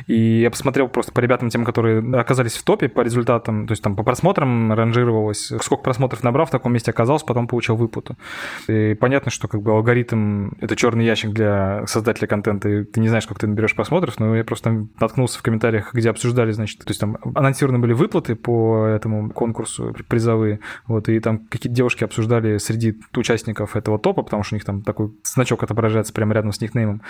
и я посмотрел просто по ребятам, тем, которые оказались в топе по результатам, то есть там по просмотрам ранжировалось, сколько просмотров набрал, в таком месте оказался, потом получил выплату. И понятно, что как бы алгоритм — это черный ящик для создателя контента, и ты не знаешь, как ты наберешь просмотров, но я просто наткнулся в комментариях, где обсуждали, значит, то есть там анонсированы были выплаты по этому конкурсу призовые, вот, и там какие-то девушки обсуждали среди участников этого топа, потому что у них там такой значок отображается прямо рядом с никнеймом,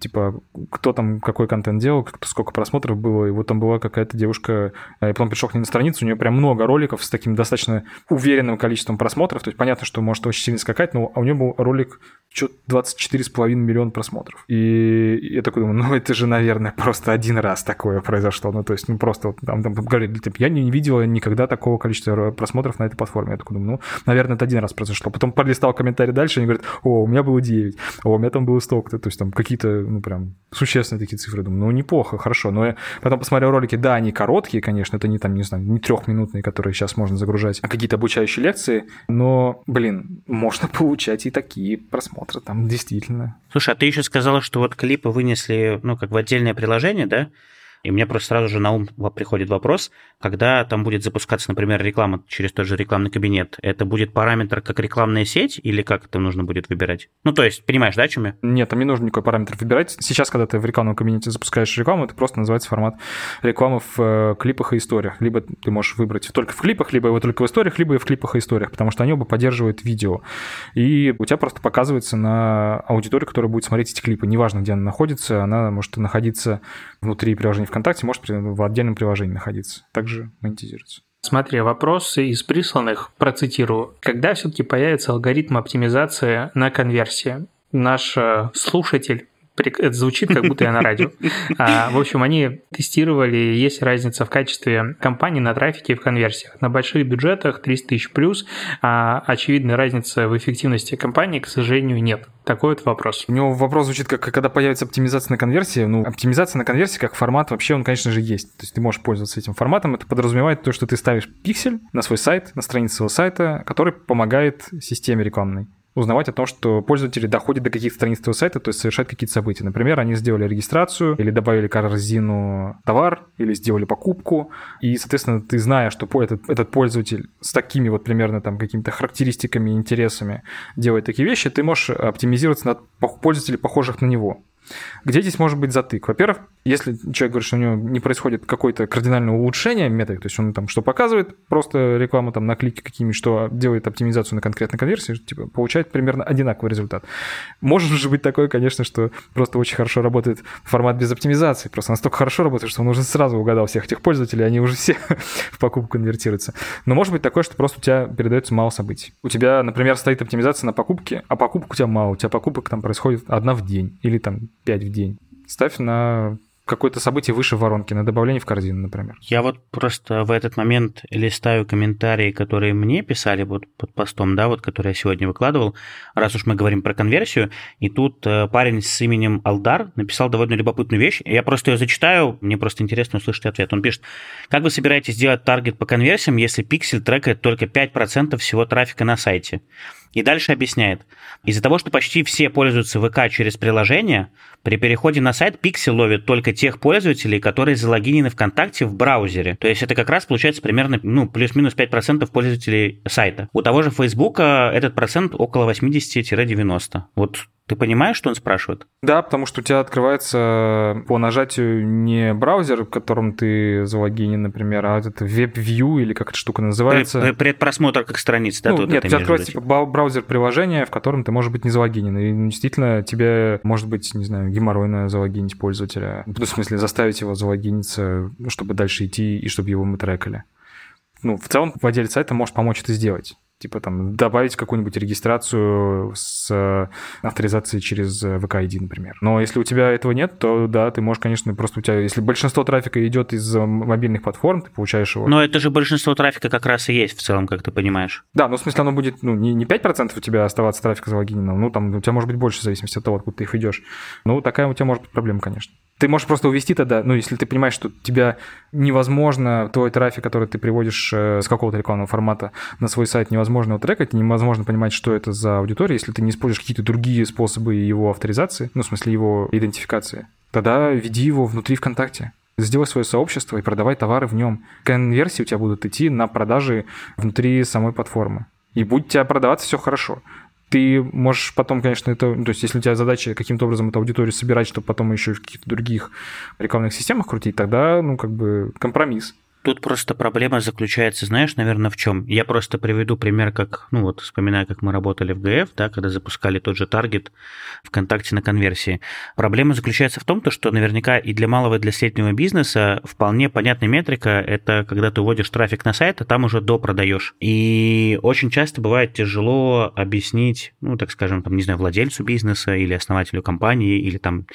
типа, кто там какой контент делал, смотрел, сколько просмотров было, и вот там была какая-то девушка, э, я потом пришел к ней на страницу, у нее прям много роликов с таким достаточно уверенным количеством просмотров, то есть понятно, что может очень сильно скакать, но у нее был ролик что-то 24,5 миллиона просмотров. И я такой думаю, ну это же, наверное, просто один раз такое произошло. Ну, то есть, ну просто вот там, там говорили, типа, я не видел никогда такого количества просмотров на этой платформе. Я такой думаю, ну, наверное, это один раз произошло. Потом пролистал комментарий дальше, они говорят, о, у меня было 9, о, у меня там было столько-то. То есть там какие-то, ну, прям существенные такие цифры. Думаю, ну, неплохо, хорошо. Но я потом посмотрел ролики, да, они короткие, конечно, это не там, не знаю, не трехминутные, которые сейчас можно загружать, а какие-то обучающие лекции. Но, блин, можно получать и такие просмотры там действительно. Слушай, а ты еще сказала, что вот клипы вынесли, ну, как в отдельное приложение, да? И мне просто сразу же на ум приходит вопрос, когда там будет запускаться, например, реклама через тот же рекламный кабинет, это будет параметр как рекламная сеть или как это нужно будет выбирать? Ну, то есть, понимаешь, да, о чем я? Нет, там не нужно никакой параметр выбирать. Сейчас, когда ты в рекламном кабинете запускаешь рекламу, это просто называется формат рекламы в э, клипах и историях. Либо ты можешь выбрать только в клипах, либо его только в историях, либо и в клипах и историях, потому что они оба поддерживают видео. И у тебя просто показывается на аудиторию, которая будет смотреть эти клипы. Неважно, где она находится, она может находиться внутри приложения ВКонтакте, может в отдельном приложении находиться. Также монетизируется. Смотри, вопросы из присланных, процитирую. Когда все-таки появится алгоритм оптимизации на конверсии? Наш э, слушатель это звучит, как будто я на радио. А, в общем, они тестировали, есть разница в качестве компании на трафике и в конверсиях. На больших бюджетах 300 тысяч плюс, а очевидной разницы в эффективности компании, к сожалению, нет. Такой вот вопрос. У него вопрос звучит, как когда появится оптимизация на конверсии. Ну, оптимизация на конверсии как формат вообще, он, конечно же, есть. То есть ты можешь пользоваться этим форматом. Это подразумевает то, что ты ставишь пиксель на свой сайт, на страницу своего сайта, который помогает системе рекламной узнавать о том, что пользователи доходят до каких-то страниц твоего сайта, то есть совершают какие-то события. Например, они сделали регистрацию или добавили корзину товар, или сделали покупку, и, соответственно, ты зная, что этот, этот пользователь с такими вот примерно там какими-то характеристиками, интересами делает такие вещи, ты можешь оптимизироваться над пользователей, похожих на него. Где здесь может быть затык? Во-первых, если человек говорит, что у него не происходит какое-то кардинальное улучшение метрик, то есть он там что показывает, просто рекламу там на клике какими, что делает оптимизацию на конкретной конверсии, типа получает примерно одинаковый результат. Может же быть такое, конечно, что просто очень хорошо работает формат без оптимизации, просто настолько хорошо работает, что он уже сразу угадал всех этих пользователей, они уже все в покупку конвертируются. Но может быть такое, что просто у тебя передается мало событий. У тебя, например, стоит оптимизация на покупке, а покупок у тебя мало, у тебя покупок там происходит одна в день или там 5 в день. Ставь на какое-то событие выше воронки, на добавление в корзину, например. Я вот просто в этот момент листаю комментарии, которые мне писали вот под постом, да, вот который я сегодня выкладывал, раз уж мы говорим про конверсию, и тут э, парень с именем Алдар написал довольно любопытную вещь, я просто ее зачитаю, мне просто интересно услышать ответ. Он пишет, как вы собираетесь делать таргет по конверсиям, если пиксель трекает только 5% всего трафика на сайте? И дальше объясняет. Из-за того, что почти все пользуются ВК через приложение, при переходе на сайт Pixel ловит только тех пользователей, которые залогинены ВКонтакте в браузере. То есть это как раз получается примерно ну, плюс-минус 5% пользователей сайта. У того же Facebook этот процент около 80-90. Вот ты понимаешь, что он спрашивает? Да, потому что у тебя открывается по нажатию не браузер, в котором ты залогинен, например, а этот веб-вью или как эта штука называется. Предпросмотр как страниц, да? Ну, нет, у тебя открывается типа браузер приложения, в котором ты, может быть, не залогинен. И действительно тебе, может быть, не знаю, геморройно залогинить пользователя. Ну, в смысле, заставить его залогиниться, чтобы дальше идти и чтобы его мы трекали. Ну, в целом, владелец сайта может помочь это сделать типа там добавить какую-нибудь регистрацию с э, авторизацией через э, VK-ID, например. Но если у тебя этого нет, то да, ты можешь, конечно, просто у тебя, если большинство трафика идет из э, мобильных платформ, ты получаешь его. Но это же большинство трафика как раз и есть в целом, как ты понимаешь. Да, ну в смысле оно будет, ну, не, не 5% у тебя оставаться трафика залогиненного, ну там у тебя может быть больше в зависимости от того, откуда ты их идешь. Ну, такая у тебя может быть проблема, конечно. Ты можешь просто увести тогда, ну, если ты понимаешь, что тебя невозможно, твой трафик, который ты приводишь с какого-то рекламного формата на свой сайт, невозможно его трекать, невозможно понимать, что это за аудитория, если ты не используешь какие-то другие способы его авторизации, ну, в смысле его идентификации. Тогда веди его внутри ВКонтакте. Сделай свое сообщество и продавай товары в нем. Конверсии у тебя будут идти на продажи внутри самой платформы. И будет тебя продаваться все хорошо ты можешь потом, конечно, это, то есть если у тебя задача каким-то образом эту аудиторию собирать, чтобы потом еще в каких-то других рекламных системах крутить, тогда, ну, как бы компромисс. Тут просто проблема заключается, знаешь, наверное, в чем? Я просто приведу пример, как, ну вот, вспоминаю, как мы работали в ГФ, да, когда запускали тот же таргет ВКонтакте на конверсии. Проблема заключается в том, то, что наверняка и для малого, и для среднего бизнеса вполне понятная метрика – это когда ты вводишь трафик на сайт, а там уже допродаешь. И очень часто бывает тяжело объяснить, ну, так скажем, там, не знаю, владельцу бизнеса или основателю компании, или там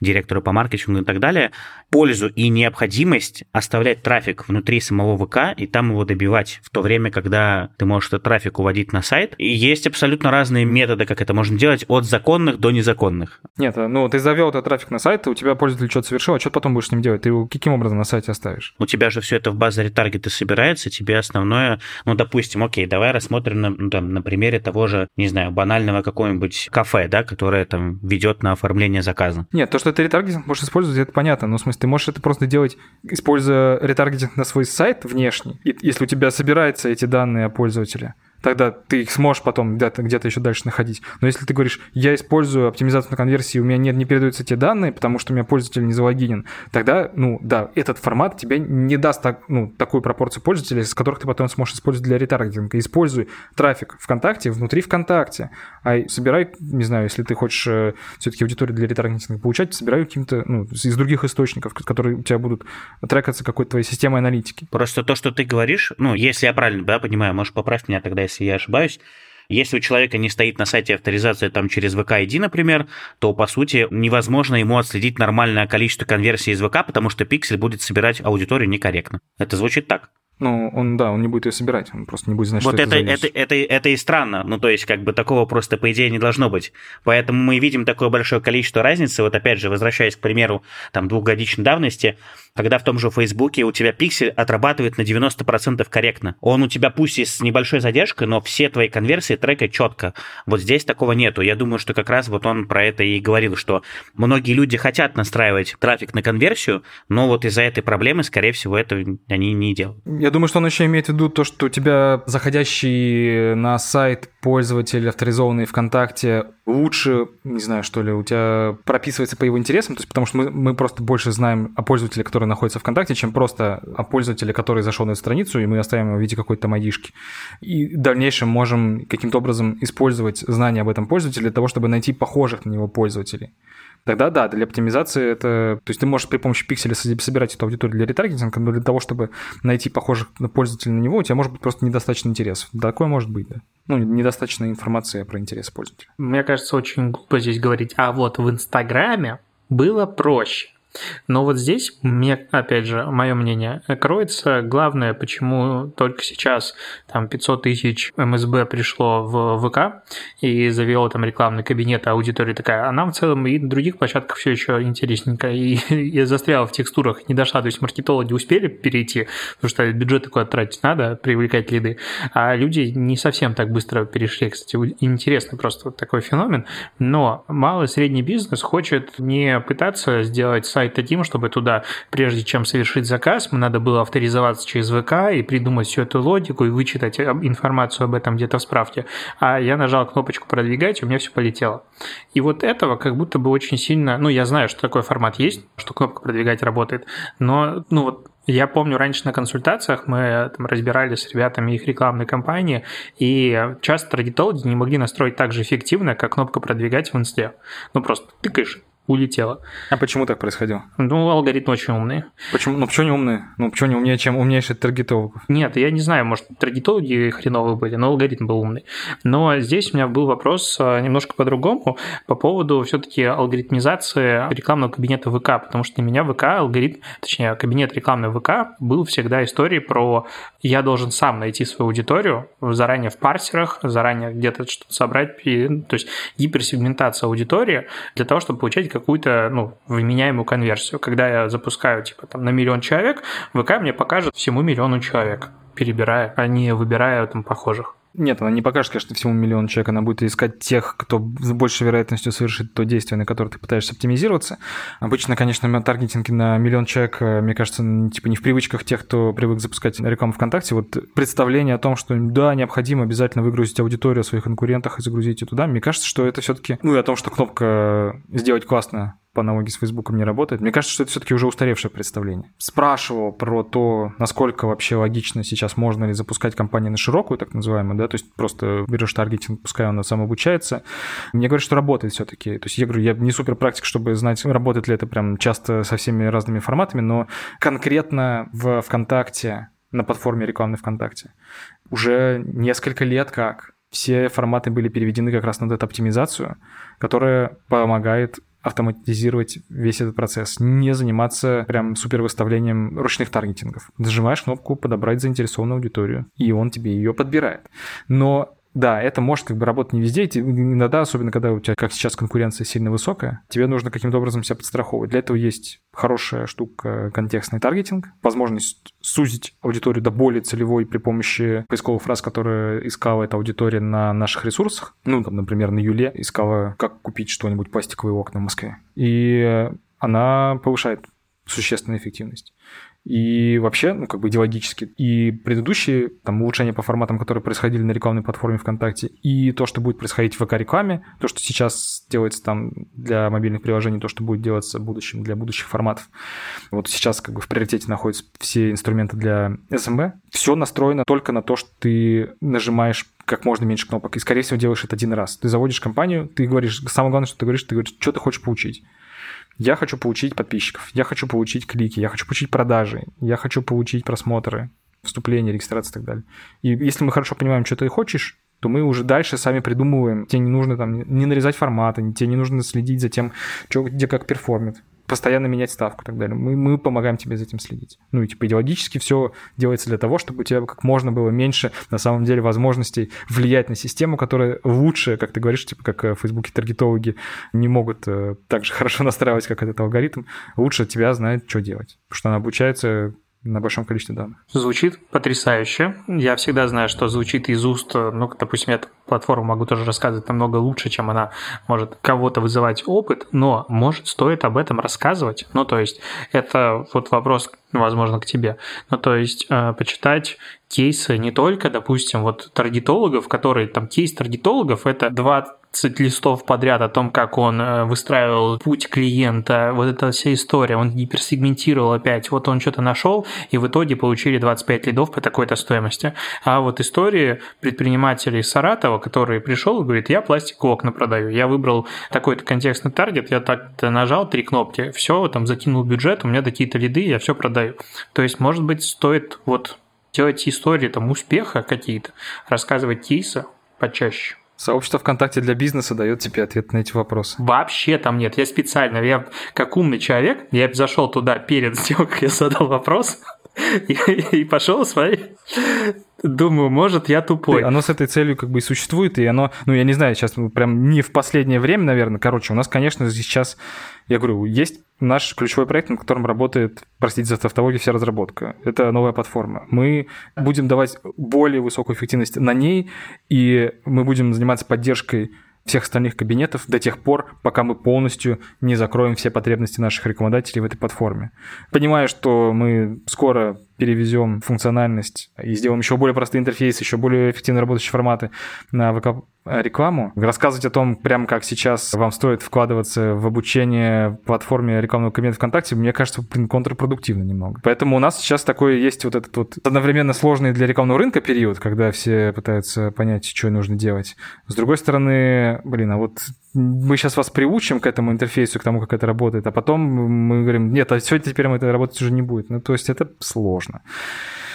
директору по маркетингу и так далее, пользу и необходимость оставлять трафик внутри самого ВК и там его добивать, в то время, когда ты можешь этот трафик уводить на сайт. И есть абсолютно разные методы, как это можно делать, от законных до незаконных. Нет, ну ты завел этот трафик на сайт, у тебя пользователь что-то совершил, а что потом будешь с ним делать? Ты его каким образом на сайте оставишь? У тебя же все это в базе ретаргета собирается, тебе основное, ну, допустим, окей, давай рассмотрим на, ну, там, на примере того же, не знаю, банального какого-нибудь кафе, да, которое там ведет на оформление заказа. Нет, то, что ты ретаргетинг можешь использовать, это понятно, но в смысле ты можешь это просто делать, используя ретаргетинг на свой сайт внешний, если у тебя собираются эти данные о пользователе, тогда ты их сможешь потом где-то, где-то еще дальше находить. Но если ты говоришь, я использую оптимизацию на конверсии, у меня нет, не передаются эти данные, потому что у меня пользователь не залогинен, тогда, ну, да, этот формат тебе не даст так, ну, такую пропорцию пользователей, с которых ты потом сможешь использовать для ретаргетинга. Используй трафик ВКонтакте внутри ВКонтакте, а собирай, не знаю, если ты хочешь э, все-таки аудиторию для ретаргетинга получать, собирай каким-то, ну, из других источников, которые у тебя будут трекаться какой-то твоей системой аналитики. Просто то, что ты говоришь, ну, если я правильно, да, понимаю, можешь поправить меня тогда, если если я ошибаюсь. Если у человека не стоит на сайте авторизация там через VK-ID, например, то, по сути, невозможно ему отследить нормальное количество конверсий из ВК, потому что пиксель будет собирать аудиторию некорректно. Это звучит так? Ну, он, да, он не будет ее собирать, он просто не будет знать, вот что это, это, это, это, это и странно, ну, то есть, как бы такого просто, по идее, не должно быть. Поэтому мы видим такое большое количество разницы, вот опять же, возвращаясь к примеру, там, двухгодичной давности, когда в том же Фейсбуке у тебя пиксель отрабатывает на 90% корректно. Он у тебя пусть и с небольшой задержкой, но все твои конверсии трекают четко. Вот здесь такого нету. Я думаю, что как раз вот он про это и говорил, что многие люди хотят настраивать трафик на конверсию, но вот из-за этой проблемы, скорее всего, это они не делают. Я думаю, что он еще имеет в виду то, что у тебя заходящий на сайт пользователь, авторизованный ВКонтакте, лучше, не знаю, что ли, у тебя прописывается по его интересам, то есть потому что мы, мы просто больше знаем о пользователе, который находится ВКонтакте, чем просто о пользователе, который зашел на эту страницу, и мы оставим его в виде какой-то майдишки. И в дальнейшем можем каким-то образом использовать знания об этом пользователе для того, чтобы найти похожих на него пользователей. Тогда да, для оптимизации это... То есть ты можешь при помощи пикселя собирать эту аудиторию для ретаргетинга, но для того, чтобы найти похожих пользователей на него, у тебя может быть просто недостаточно интересов. Такое может быть, да. Ну, недостаточно информации про интересы пользователя. Мне кажется, очень глупо здесь говорить, а вот в Инстаграме было проще. Но вот здесь, мне, опять же, мое мнение, кроется главное, почему только сейчас там 500 тысяч МСБ пришло в ВК и завело там рекламный кабинет, а аудитория такая, а нам в целом и на других площадках все еще интересненько. И я застрял в текстурах, не дошла, то есть маркетологи успели перейти, потому что бюджет такой тратить надо, привлекать лиды, а люди не совсем так быстро перешли. Кстати, интересно просто вот такой феномен, но малый и средний бизнес хочет не пытаться сделать сайт сайт таким, чтобы туда, прежде чем совершить заказ, мне надо было авторизоваться через ВК и придумать всю эту логику и вычитать информацию об этом где-то в справке. А я нажал кнопочку «Продвигать», и у меня все полетело. И вот этого как будто бы очень сильно... Ну, я знаю, что такой формат есть, что кнопка «Продвигать» работает, но, ну вот, я помню, раньше на консультациях мы там разбирали с ребятами их рекламной кампании, и часто таргетологи не могли настроить так же эффективно, как кнопка «Продвигать» в инсте. Ну, просто тыкаешь, улетело. А почему так происходило? Ну, алгоритмы очень умные. Почему? Ну, почему не умные? Ну, почему не умнее, чем умнейших таргетологов? Нет, я не знаю, может, таргетологи хреновые были, но алгоритм был умный. Но здесь у меня был вопрос а, немножко по-другому по поводу все-таки алгоритмизации рекламного кабинета ВК, потому что для меня ВК алгоритм, точнее, кабинет рекламный ВК был всегда историей про я должен сам найти свою аудиторию заранее в парсерах, заранее где-то что-то собрать, то есть гиперсегментация аудитории для того, чтобы получать какую-то, ну, вменяемую конверсию. Когда я запускаю, типа, там, на миллион человек, ВК мне покажет всему миллиону человек, перебирая, а не выбирая там похожих. Нет, она не покажет, конечно, всему миллиону человек. Она будет искать тех, кто с большей вероятностью совершит то действие, на которое ты пытаешься оптимизироваться. Обычно, конечно, таргетинг на миллион человек, э, мне кажется, типа не в привычках тех, кто привык запускать рекламу ВКонтакте. Вот представление о том, что да, необходимо обязательно выгрузить аудиторию о своих конкурентах и загрузить ее туда, мне кажется, что это все-таки... Ну и о том, что кнопка «Сделать классно» по аналогии с Фейсбуком не работает. Мне кажется, что это все-таки уже устаревшее представление. Спрашивал про то, насколько вообще логично сейчас можно ли запускать компанию на широкую, так называемую, да, то есть просто берешь таргетинг, пускай он сам обучается. Мне говорят, что работает все-таки. То есть я говорю, я не супер практик, чтобы знать, работает ли это прям часто со всеми разными форматами, но конкретно в ВКонтакте, на платформе рекламной ВКонтакте, уже несколько лет как все форматы были переведены как раз на эту оптимизацию, которая помогает автоматизировать весь этот процесс, не заниматься прям супер выставлением ручных таргетингов. Нажимаешь кнопку «Подобрать заинтересованную аудиторию», и он тебе ее подбирает. Но да, это может как бы работать не везде. Иногда, особенно когда у тебя, как сейчас, конкуренция сильно высокая, тебе нужно каким-то образом себя подстраховывать. Для этого есть хорошая штука контекстный таргетинг, возможность сузить аудиторию до более целевой при помощи поисковых фраз, которые искала эта аудитория на наших ресурсах. Ну, там, например, на Юле искала, как купить что-нибудь пластиковые окна в Москве. И она повышает существенную эффективность. И вообще, ну, как бы идеологически. И предыдущие там улучшения по форматам, которые происходили на рекламной платформе ВКонтакте, и то, что будет происходить в ВК-рекламе, то, что сейчас делается там для мобильных приложений, то, что будет делаться в будущем для будущих форматов. Вот сейчас как бы в приоритете находятся все инструменты для SMB. Все настроено только на то, что ты нажимаешь как можно меньше кнопок. И, скорее всего, делаешь это один раз. Ты заводишь компанию, ты говоришь, самое главное, что ты говоришь, ты говоришь, что ты хочешь получить. Я хочу получить подписчиков, я хочу получить клики, я хочу получить продажи, я хочу получить просмотры, вступления, регистрации и так далее. И если мы хорошо понимаем, что ты хочешь, то мы уже дальше сами придумываем. Тебе не нужно там не нарезать форматы, тебе не нужно следить за тем, что, где как перформит. Постоянно менять ставку и так далее. Мы, мы помогаем тебе за этим следить. Ну и типа идеологически все делается для того, чтобы у тебя как можно было меньше на самом деле возможностей влиять на систему, которая лучше, как ты говоришь, типа как в Фейсбуке таргетологи не могут э, так же хорошо настраивать, как этот алгоритм, лучше тебя знает, что делать. Потому что она обучается на большом количестве данных. Звучит потрясающе. Я всегда знаю, что звучит из уст, ну, допустим, я платформу могу тоже рассказывать намного лучше, чем она может кого-то вызывать опыт, но, может, стоит об этом рассказывать. Ну, то есть, это вот вопрос, возможно, к тебе. Ну, то есть, э, почитать кейсы не только, допустим, вот таргетологов, которые там кейс таргетологов это 20 листов подряд о том, как он э, выстраивал путь клиента, вот эта вся история, он гиперсегментировал опять, вот он что-то нашел, и в итоге получили 25 лидов по такой-то стоимости. А вот истории предпринимателей Саратова, который пришел и говорит, я пластиковые окна продаю, я выбрал такой-то контекстный таргет, я так-то нажал три кнопки, все, там закинул бюджет, у меня такие-то лиды, я все продаю. То есть, может быть, стоит вот делать истории там успеха какие-то, рассказывать кейсы почаще. Сообщество ВКонтакте для бизнеса дает тебе ответ на эти вопросы. Вообще там нет. Я специально, я как умный человек, я зашел туда перед тем, как я задал вопрос, и, пошел смотреть. Думаю, может, я тупой. Оно с этой целью как бы и существует, и оно, ну, я не знаю, сейчас прям не в последнее время, наверное. Короче, у нас, конечно, сейчас, я говорю, есть наш ключевой проект, на котором работает, простите за тавтологию, вся разработка. Это новая платформа. Мы будем давать более высокую эффективность на ней, и мы будем заниматься поддержкой всех остальных кабинетов до тех пор, пока мы полностью не закроем все потребности наших рекламодателей в этой платформе. Понимаю, что мы скоро перевезем функциональность и сделаем еще более простые интерфейсы, еще более эффективно работающие форматы на ВК рекламу, рассказывать о том, прямо как сейчас вам стоит вкладываться в обучение платформе рекламного кабинета ВКонтакте, мне кажется, блин, контрпродуктивно немного. Поэтому у нас сейчас такой есть вот этот вот одновременно сложный для рекламного рынка период, когда все пытаются понять, что нужно делать. С другой стороны, блин, а вот мы сейчас вас приучим к этому интерфейсу, к тому, как это работает, а потом мы говорим, нет, а сегодня теперь это работать уже не будет. Ну, то есть это сложно.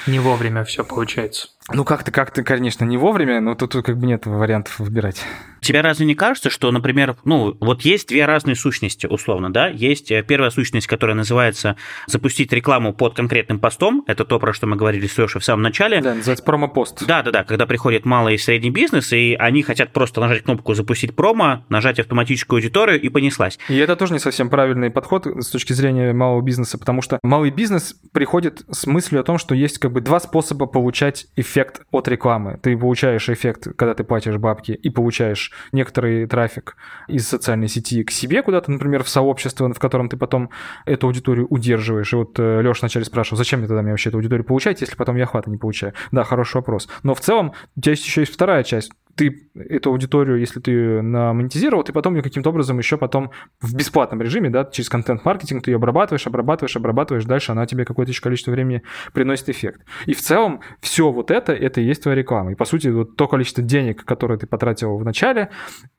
Не вовремя все получается. Ну, как-то, как-то, конечно, не вовремя, но тут как бы нет вариантов выбирать. Тебе разве не кажется, что, например, ну, вот есть две разные сущности, условно, да? Есть э, первая сущность, которая называется запустить рекламу под конкретным постом. Это то, про что мы говорили с Лешей в самом начале. Да, называется промо-пост. Да-да-да, когда приходит малый и средний бизнес, и они хотят просто нажать кнопку «Запустить промо», нажать автоматическую аудиторию, и понеслась. И это тоже не совсем правильный подход с точки зрения малого бизнеса, потому что малый бизнес приходит с мыслью о том, что есть как бы два способа получать эффект от рекламы. Ты получаешь эффект, когда ты платишь бабки, и получаешь некоторый трафик из социальной сети к себе куда-то, например, в сообщество, в котором ты потом эту аудиторию удерживаешь. И вот э, Леша вначале спрашивал, зачем мне тогда мне вообще эту аудиторию получать, если потом я охвата не получаю? Да, хороший вопрос. Но в целом у есть еще есть вторая часть ты эту аудиторию, если ты монетизировал, ты потом ее каким-то образом еще потом в бесплатном режиме, да, через контент-маркетинг ты ее обрабатываешь, обрабатываешь, обрабатываешь, дальше она тебе какое-то еще количество времени приносит эффект. И в целом все вот это, это и есть твоя реклама. И по сути вот то количество денег, которое ты потратил в начале,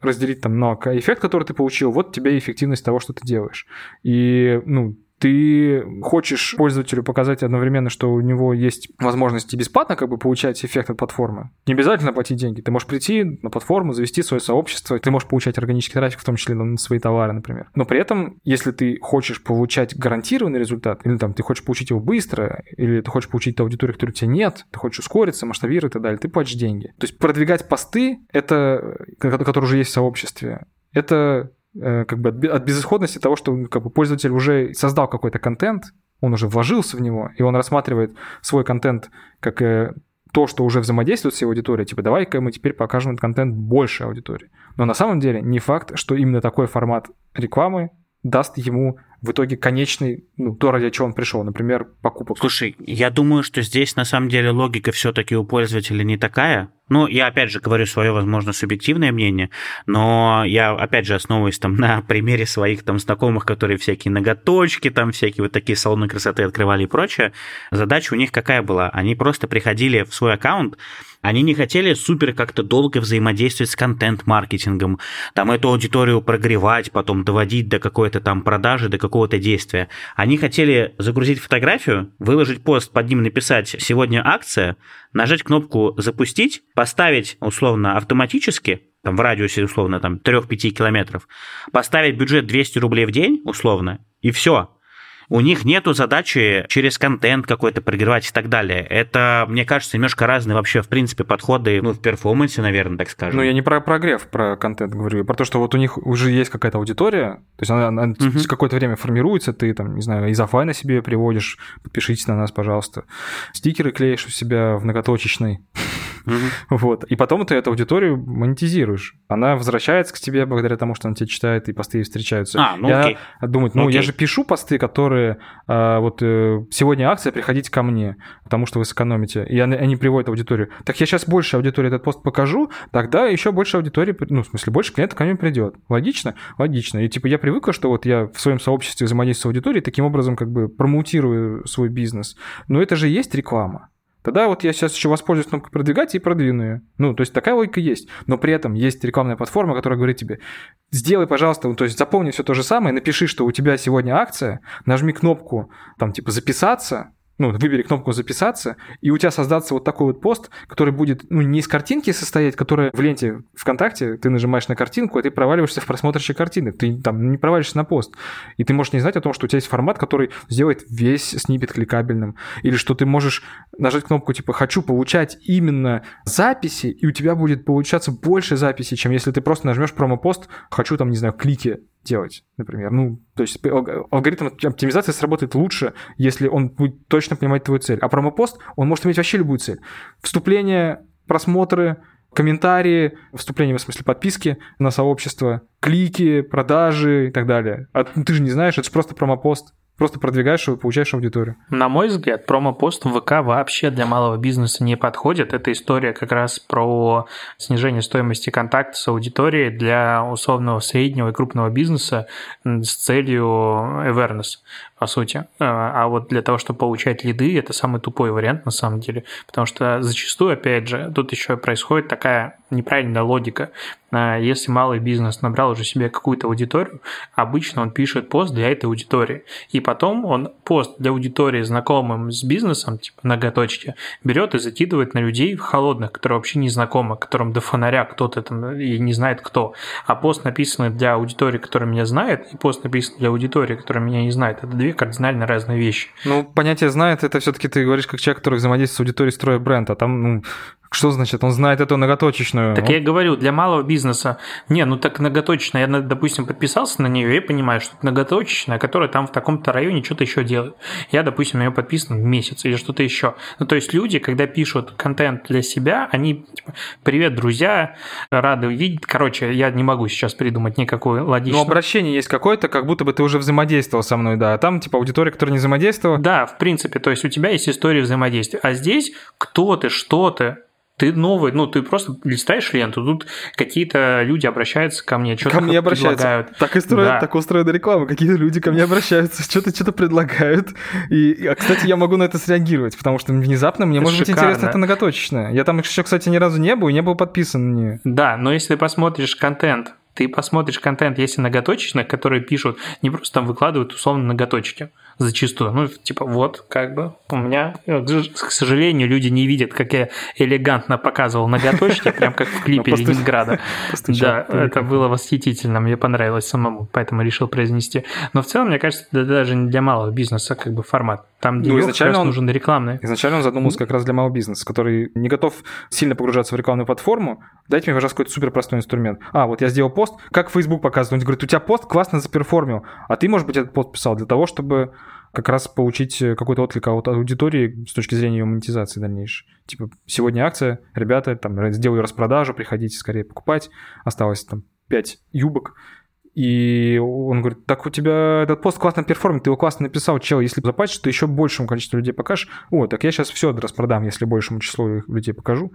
разделить там на эффект, который ты получил, вот тебе эффективность того, что ты делаешь. И, ну, ты хочешь пользователю показать одновременно, что у него есть возможности бесплатно как бы получать эффект от платформы. Не обязательно платить деньги. Ты можешь прийти на платформу, завести свое сообщество, ты можешь получать органический трафик, в том числе на свои товары, например. Но при этом, если ты хочешь получать гарантированный результат, или там ты хочешь получить его быстро, или ты хочешь получить ту аудиторию, которой у тебя нет, ты хочешь ускориться, масштабировать и так далее, ты платишь деньги. То есть продвигать посты, это, которые уже есть в сообществе, это как бы от безысходности того, что как бы, пользователь уже создал какой-то контент, он уже вложился в него, и он рассматривает свой контент как э, то, что уже взаимодействует с его аудиторией, типа давай-ка мы теперь покажем этот контент больше аудитории. Но на самом деле не факт, что именно такой формат рекламы даст ему в итоге конечный, ну, то, ради чего он пришел, например, покупок. Слушай, я думаю, что здесь на самом деле логика все-таки у пользователя не такая. Ну, я опять же говорю свое, возможно, субъективное мнение, но я опять же основываюсь там на примере своих там знакомых, которые всякие ноготочки, там всякие вот такие салоны красоты открывали и прочее. Задача у них какая была? Они просто приходили в свой аккаунт, Они не хотели супер как-то долго взаимодействовать с контент-маркетингом, там эту аудиторию прогревать, потом доводить до какой-то там продажи, до какого-то действия. Они хотели загрузить фотографию, выложить пост, под ним написать «Сегодня акция», нажать кнопку «Запустить», поставить условно автоматически, там в радиусе условно там 3-5 километров, поставить бюджет 200 рублей в день условно, и все. У них нету задачи через контент какой-то прогревать и так далее. Это, мне кажется, немножко разные вообще, в принципе, подходы ну, в перформансе, наверное, так скажем. Ну, я не про прогрев, про контент говорю, про то, что вот у них уже есть какая-то аудитория, то есть она, она uh-huh. какое-то время формируется, ты там, не знаю, из на себе приводишь, подпишитесь на нас, пожалуйста. Стикеры клеишь у себя в Вот. И потом ты эту аудиторию монетизируешь. Она возвращается к тебе благодаря тому, что она тебя читает, и посты встречаются. А, ну я окей. думаю, ну, окей. я же пишу посты, которые а, вот э, сегодня акция, приходите ко мне, потому что вы сэкономите. И они, они приводят аудиторию. Так я сейчас больше аудитории этот пост покажу, тогда еще больше аудитории, ну, в смысле, больше клиентов ко мне придет. Логично? Логично. И типа я привык, что вот я в своем сообществе взаимодействую с аудиторией, таким образом как бы промоутирую свой бизнес. Но это же есть реклама. Тогда вот я сейчас еще воспользуюсь кнопкой продвигать и продвину ее. Ну, то есть такая логика есть. Но при этом есть рекламная платформа, которая говорит тебе, сделай, пожалуйста, ну, то есть запомни все то же самое, напиши, что у тебя сегодня акция, нажми кнопку, там, типа, записаться, ну, выбери кнопку «Записаться», и у тебя создаться вот такой вот пост, который будет, ну, не из картинки состоять, которая в ленте ВКонтакте, ты нажимаешь на картинку, и ты проваливаешься в просмотрщик картины, ты там не провалишься на пост. И ты можешь не знать о том, что у тебя есть формат, который сделает весь снипет кликабельным, или что ты можешь нажать кнопку типа «Хочу получать именно записи», и у тебя будет получаться больше записей, чем если ты просто нажмешь промо-пост «Хочу там, не знаю, клики делать, например. Ну, то есть алгоритм оптимизации сработает лучше, если он будет точно понимать твою цель. А промопост, он может иметь вообще любую цель. Вступление, просмотры, комментарии, вступление, в смысле подписки на сообщество, клики, продажи и так далее. А ты же не знаешь, это же просто промопост. Просто продвигаешь его, получаешь аудиторию. На мой взгляд, промо-пост в ВК вообще для малого бизнеса не подходит. Это история как раз про снижение стоимости контакта с аудиторией для условного среднего и крупного бизнеса с целью awareness по сути. А, а вот для того, чтобы получать лиды, это самый тупой вариант на самом деле, потому что зачастую, опять же, тут еще происходит такая неправильная логика. А, если малый бизнес набрал уже себе какую-то аудиторию, обычно он пишет пост для этой аудитории. И потом он пост для аудитории, знакомым с бизнесом, типа ноготочки, берет и закидывает на людей холодных, которые вообще не знакомы, которым до фонаря кто-то там и не знает кто. А пост, написанный для аудитории, которая меня знает, и пост, написанный для аудитории, которая меня не знает, это две кардинально разные вещи. Ну, понятие знает, это все-таки ты говоришь как человек, который взаимодействует с аудиторией, строя бренд, а там, ну, что значит? Он знает эту многоточечную. Так я и говорю, для малого бизнеса. Не, ну так многоточечная. Я, допустим, подписался на нее и понимаю, что это многоточечная, которая там в таком-то районе что-то еще делает. Я, допустим, на нее подписан месяц или что-то еще. Ну, то есть люди, когда пишут контент для себя, они типа, привет, друзья, рады видеть. Короче, я не могу сейчас придумать никакой логичный. Но обращение есть какое-то, как будто бы ты уже взаимодействовал со мной, да. А там, типа, аудитория, которая не взаимодействовала. Да, в принципе. То есть у тебя есть история взаимодействия. А здесь кто ты, что ты, ты новый, ну, ты просто листаешь ленту, тут какие-то люди обращаются ко мне, что-то ко мне обращаются. предлагают. Так, и строят, да. так устроена реклама, какие-то люди ко мне обращаются, что-то что-то предлагают. И, а, кстати, я могу на это среагировать, потому что внезапно мне это может шикарно. быть интересно это многоточечное. Я там еще, кстати, ни разу не был и не был подписан на нее. Да, но если ты посмотришь контент, ты посмотришь контент, если многоточечных, которые пишут, не просто там выкладывают условно многоточки, зачастую. Ну, типа, вот, как бы, у меня, к сожалению, люди не видят, как я элегантно показывал ноготочки, прям как в клипе Ленинграда. Да, это было восхитительно, мне понравилось самому, поэтому решил произнести. Но в целом, мне кажется, это даже не для малого бизнеса как бы формат. Там ну, изначально он нужен рекламный. Изначально он задумался как раз для малого бизнеса, который не готов сильно погружаться в рекламную платформу. Дайте мне, пожалуйста, какой-то супер простой инструмент. А, вот я сделал пост, как Facebook показывает. Он говорит, у тебя пост классно заперформил, а ты, может быть, этот пост писал для того, чтобы как раз получить э, какой-то отклик от аудитории с точки зрения ее монетизации дальнейшей. Типа, сегодня акция, ребята, там, сделаю распродажу, приходите скорее покупать, осталось там 5 юбок, и он говорит, так у тебя этот пост классно перформит, ты его классно написал, чел, если заплатишь, то еще большему количеству людей покажешь. О, так я сейчас все распродам, если большему числу людей покажу.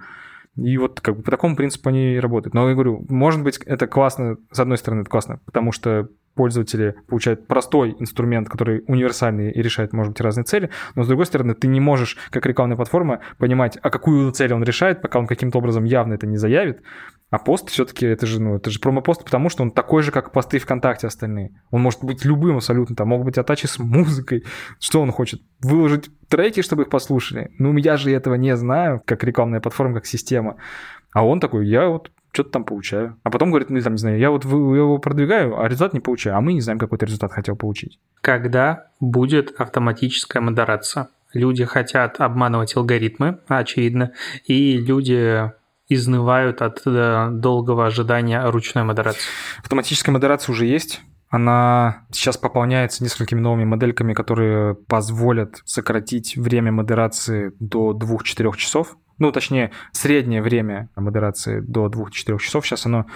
И вот как бы по такому принципу они работают. Но я говорю, может быть, это классно, с одной стороны, это классно, потому что пользователи получают простой инструмент, который универсальный и решает, может быть, разные цели, но, с другой стороны, ты не можешь, как рекламная платформа, понимать, а какую цель он решает, пока он каким-то образом явно это не заявит, а пост все-таки это же, ну, это же промо-пост, потому что он такой же, как посты ВКонтакте остальные. Он может быть любым абсолютно. Там могут быть атачи с музыкой. Что он хочет? Выложить треки, чтобы их послушали? Ну, я же этого не знаю, как рекламная платформа, как система. А он такой, я вот что-то там получаю. А потом говорит, ну, там, не знаю, я вот его продвигаю, а результат не получаю. А мы не знаем, какой ты результат хотел получить. Когда будет автоматическая модерация? Люди хотят обманывать алгоритмы, очевидно, и люди изнывают от э, долгого ожидания ручной модерации? Автоматическая модерация уже есть. Она сейчас пополняется несколькими новыми модельками, которые позволят сократить время модерации до 2-4 часов ну, точнее, среднее время модерации до 2-4 часов, сейчас оно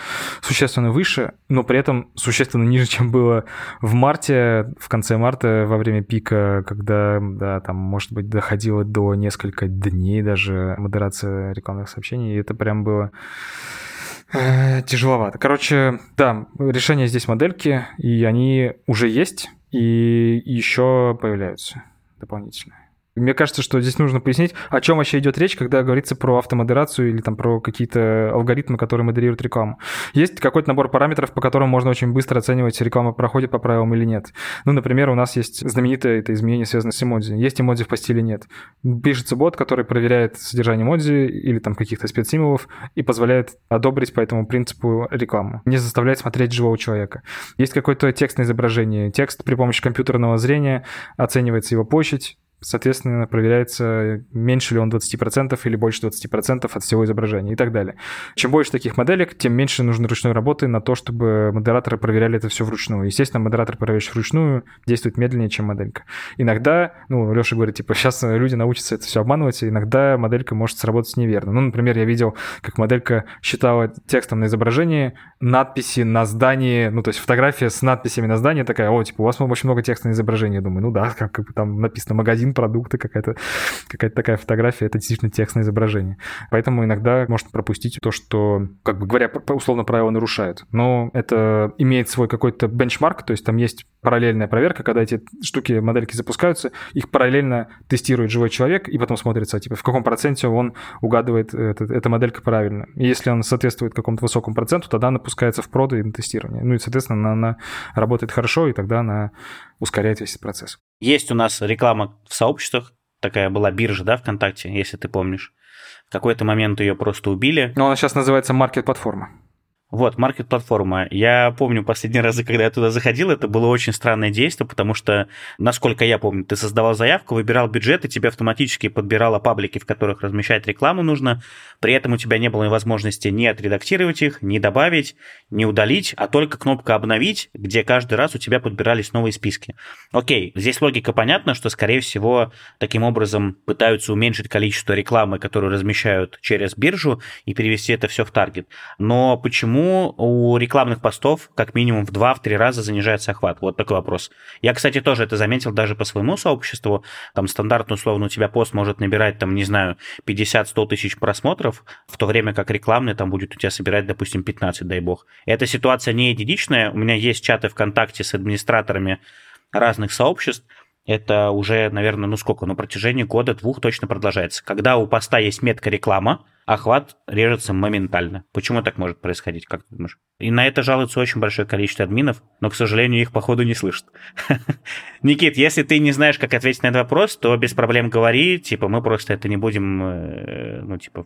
существенно выше, но при этом существенно ниже, чем было в марте, в конце марта, во время пика, когда, да, там, может быть, доходило до несколько дней даже модерация рекламных сообщений, и это прям было э, тяжеловато. Короче, да, решения здесь модельки, и они уже есть, и еще появляются дополнительно. Мне кажется, что здесь нужно пояснить, о чем вообще идет речь, когда говорится про автомодерацию или там про какие-то алгоритмы, которые модерируют рекламу. Есть какой-то набор параметров, по которым можно очень быстро оценивать, реклама проходит по правилам или нет. Ну, например, у нас есть знаменитое это изменение, связанное с эмодзи. Есть эмодзи в посте или нет. Пишется бот, который проверяет содержание эмодзи или там каких-то спецсимволов и позволяет одобрить по этому принципу рекламу. Не заставляет смотреть живого человека. Есть какое-то текстное изображение. Текст при помощи компьютерного зрения оценивается его площадь, соответственно, проверяется, меньше ли он 20% или больше 20% от всего изображения и так далее. Чем больше таких моделек, тем меньше нужно ручной работы на то, чтобы модераторы проверяли это все вручную. Естественно, модератор, проверяющий вручную, действует медленнее, чем моделька. Иногда, ну, Леша говорит, типа, сейчас люди научатся это все обманывать, и иногда моделька может сработать неверно. Ну, например, я видел, как моделька считала текстом на изображении надписи на здании, ну, то есть фотография с надписями на здании такая, о, типа, у вас очень много текста на изображении. Я думаю, ну да, как, как там написано магазин продукты, какая-то какая такая фотография, это действительно текстное изображение. Поэтому иногда можно пропустить то, что, как бы говоря, условно правила нарушают. Но это имеет свой какой-то бенчмарк, то есть там есть параллельная проверка, когда эти штуки, модельки запускаются, их параллельно тестирует живой человек, и потом смотрится, типа, в каком проценте он угадывает это, эта моделька правильно. И если он соответствует какому-то высокому проценту, тогда она пускается в проды и на тестирование. Ну и, соответственно, она, она работает хорошо, и тогда она ускоряет весь этот процесс. Есть у нас реклама в сообществах, такая была биржа, да, ВКонтакте, если ты помнишь. В какой-то момент ее просто убили. Но она сейчас называется маркет-платформа. Вот, маркет-платформа. Я помню последний раз, когда я туда заходил, это было очень странное действие, потому что, насколько я помню, ты создавал заявку, выбирал бюджет, и тебе автоматически подбирало паблики, в которых размещать рекламу нужно. При этом у тебя не было возможности ни отредактировать их, ни добавить, ни удалить, а только кнопка «Обновить», где каждый раз у тебя подбирались новые списки. Окей, здесь логика понятна, что, скорее всего, таким образом пытаются уменьшить количество рекламы, которую размещают через биржу, и перевести это все в таргет. Но почему у рекламных постов как минимум в 2-3 раза занижается охват? Вот такой вопрос. Я, кстати, тоже это заметил даже по своему сообществу. Там стандартно, условно, у тебя пост может набирать, там, не знаю, 50-100 тысяч просмотров, в то время как рекламный там будет у тебя собирать, допустим, 15, дай бог. Эта ситуация не единичная. У меня есть чаты ВКонтакте с администраторами разных сообществ, это уже, наверное, ну сколько, на протяжении года-двух точно продолжается. Когда у поста есть метка реклама, охват режется моментально. Почему так может происходить, как ты думаешь? И на это жалуется очень большое количество админов, но, к сожалению, их, походу, не слышат. Никит, если ты не знаешь, как ответить на этот вопрос, то без проблем говори, типа, мы просто это не будем, э, ну, типа,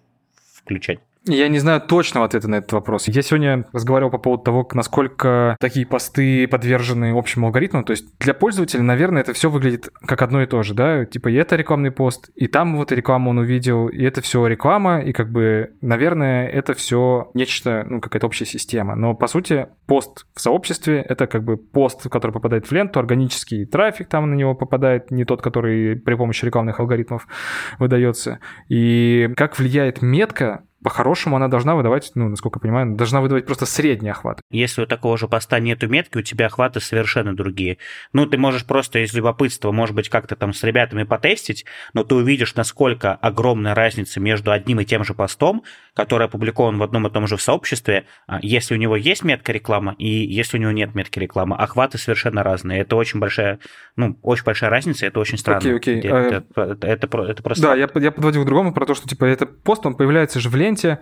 включать. Я не знаю точного ответа на этот вопрос. Я сегодня разговаривал по поводу того, насколько такие посты подвержены общему алгоритму. То есть для пользователя, наверное, это все выглядит как одно и то же, да? Типа и это рекламный пост, и там вот рекламу он увидел, и это все реклама, и как бы, наверное, это все нечто, ну, какая-то общая система. Но по сути пост в сообществе — это как бы пост, который попадает в ленту, органический трафик там на него попадает, не тот, который при помощи рекламных алгоритмов выдается. И как влияет метка по-хорошему она должна выдавать, ну, насколько я понимаю, должна выдавать просто средний охват. Если у такого же поста нету метки, у тебя охваты совершенно другие. Ну, ты можешь просто из любопытства, может быть, как-то там с ребятами потестить, но ты увидишь, насколько огромная разница между одним и тем же постом, который опубликован в одном и том же сообществе, а, если у него есть метка реклама и если у него нет метки реклама. Охваты совершенно разные. Это очень большая, ну, очень большая разница, это очень странно. Окей, окей. Это, это, это, это, это просто... Да, я, я подводил к другому про то, что, типа, этот пост, он появляется же в ленте, ленте,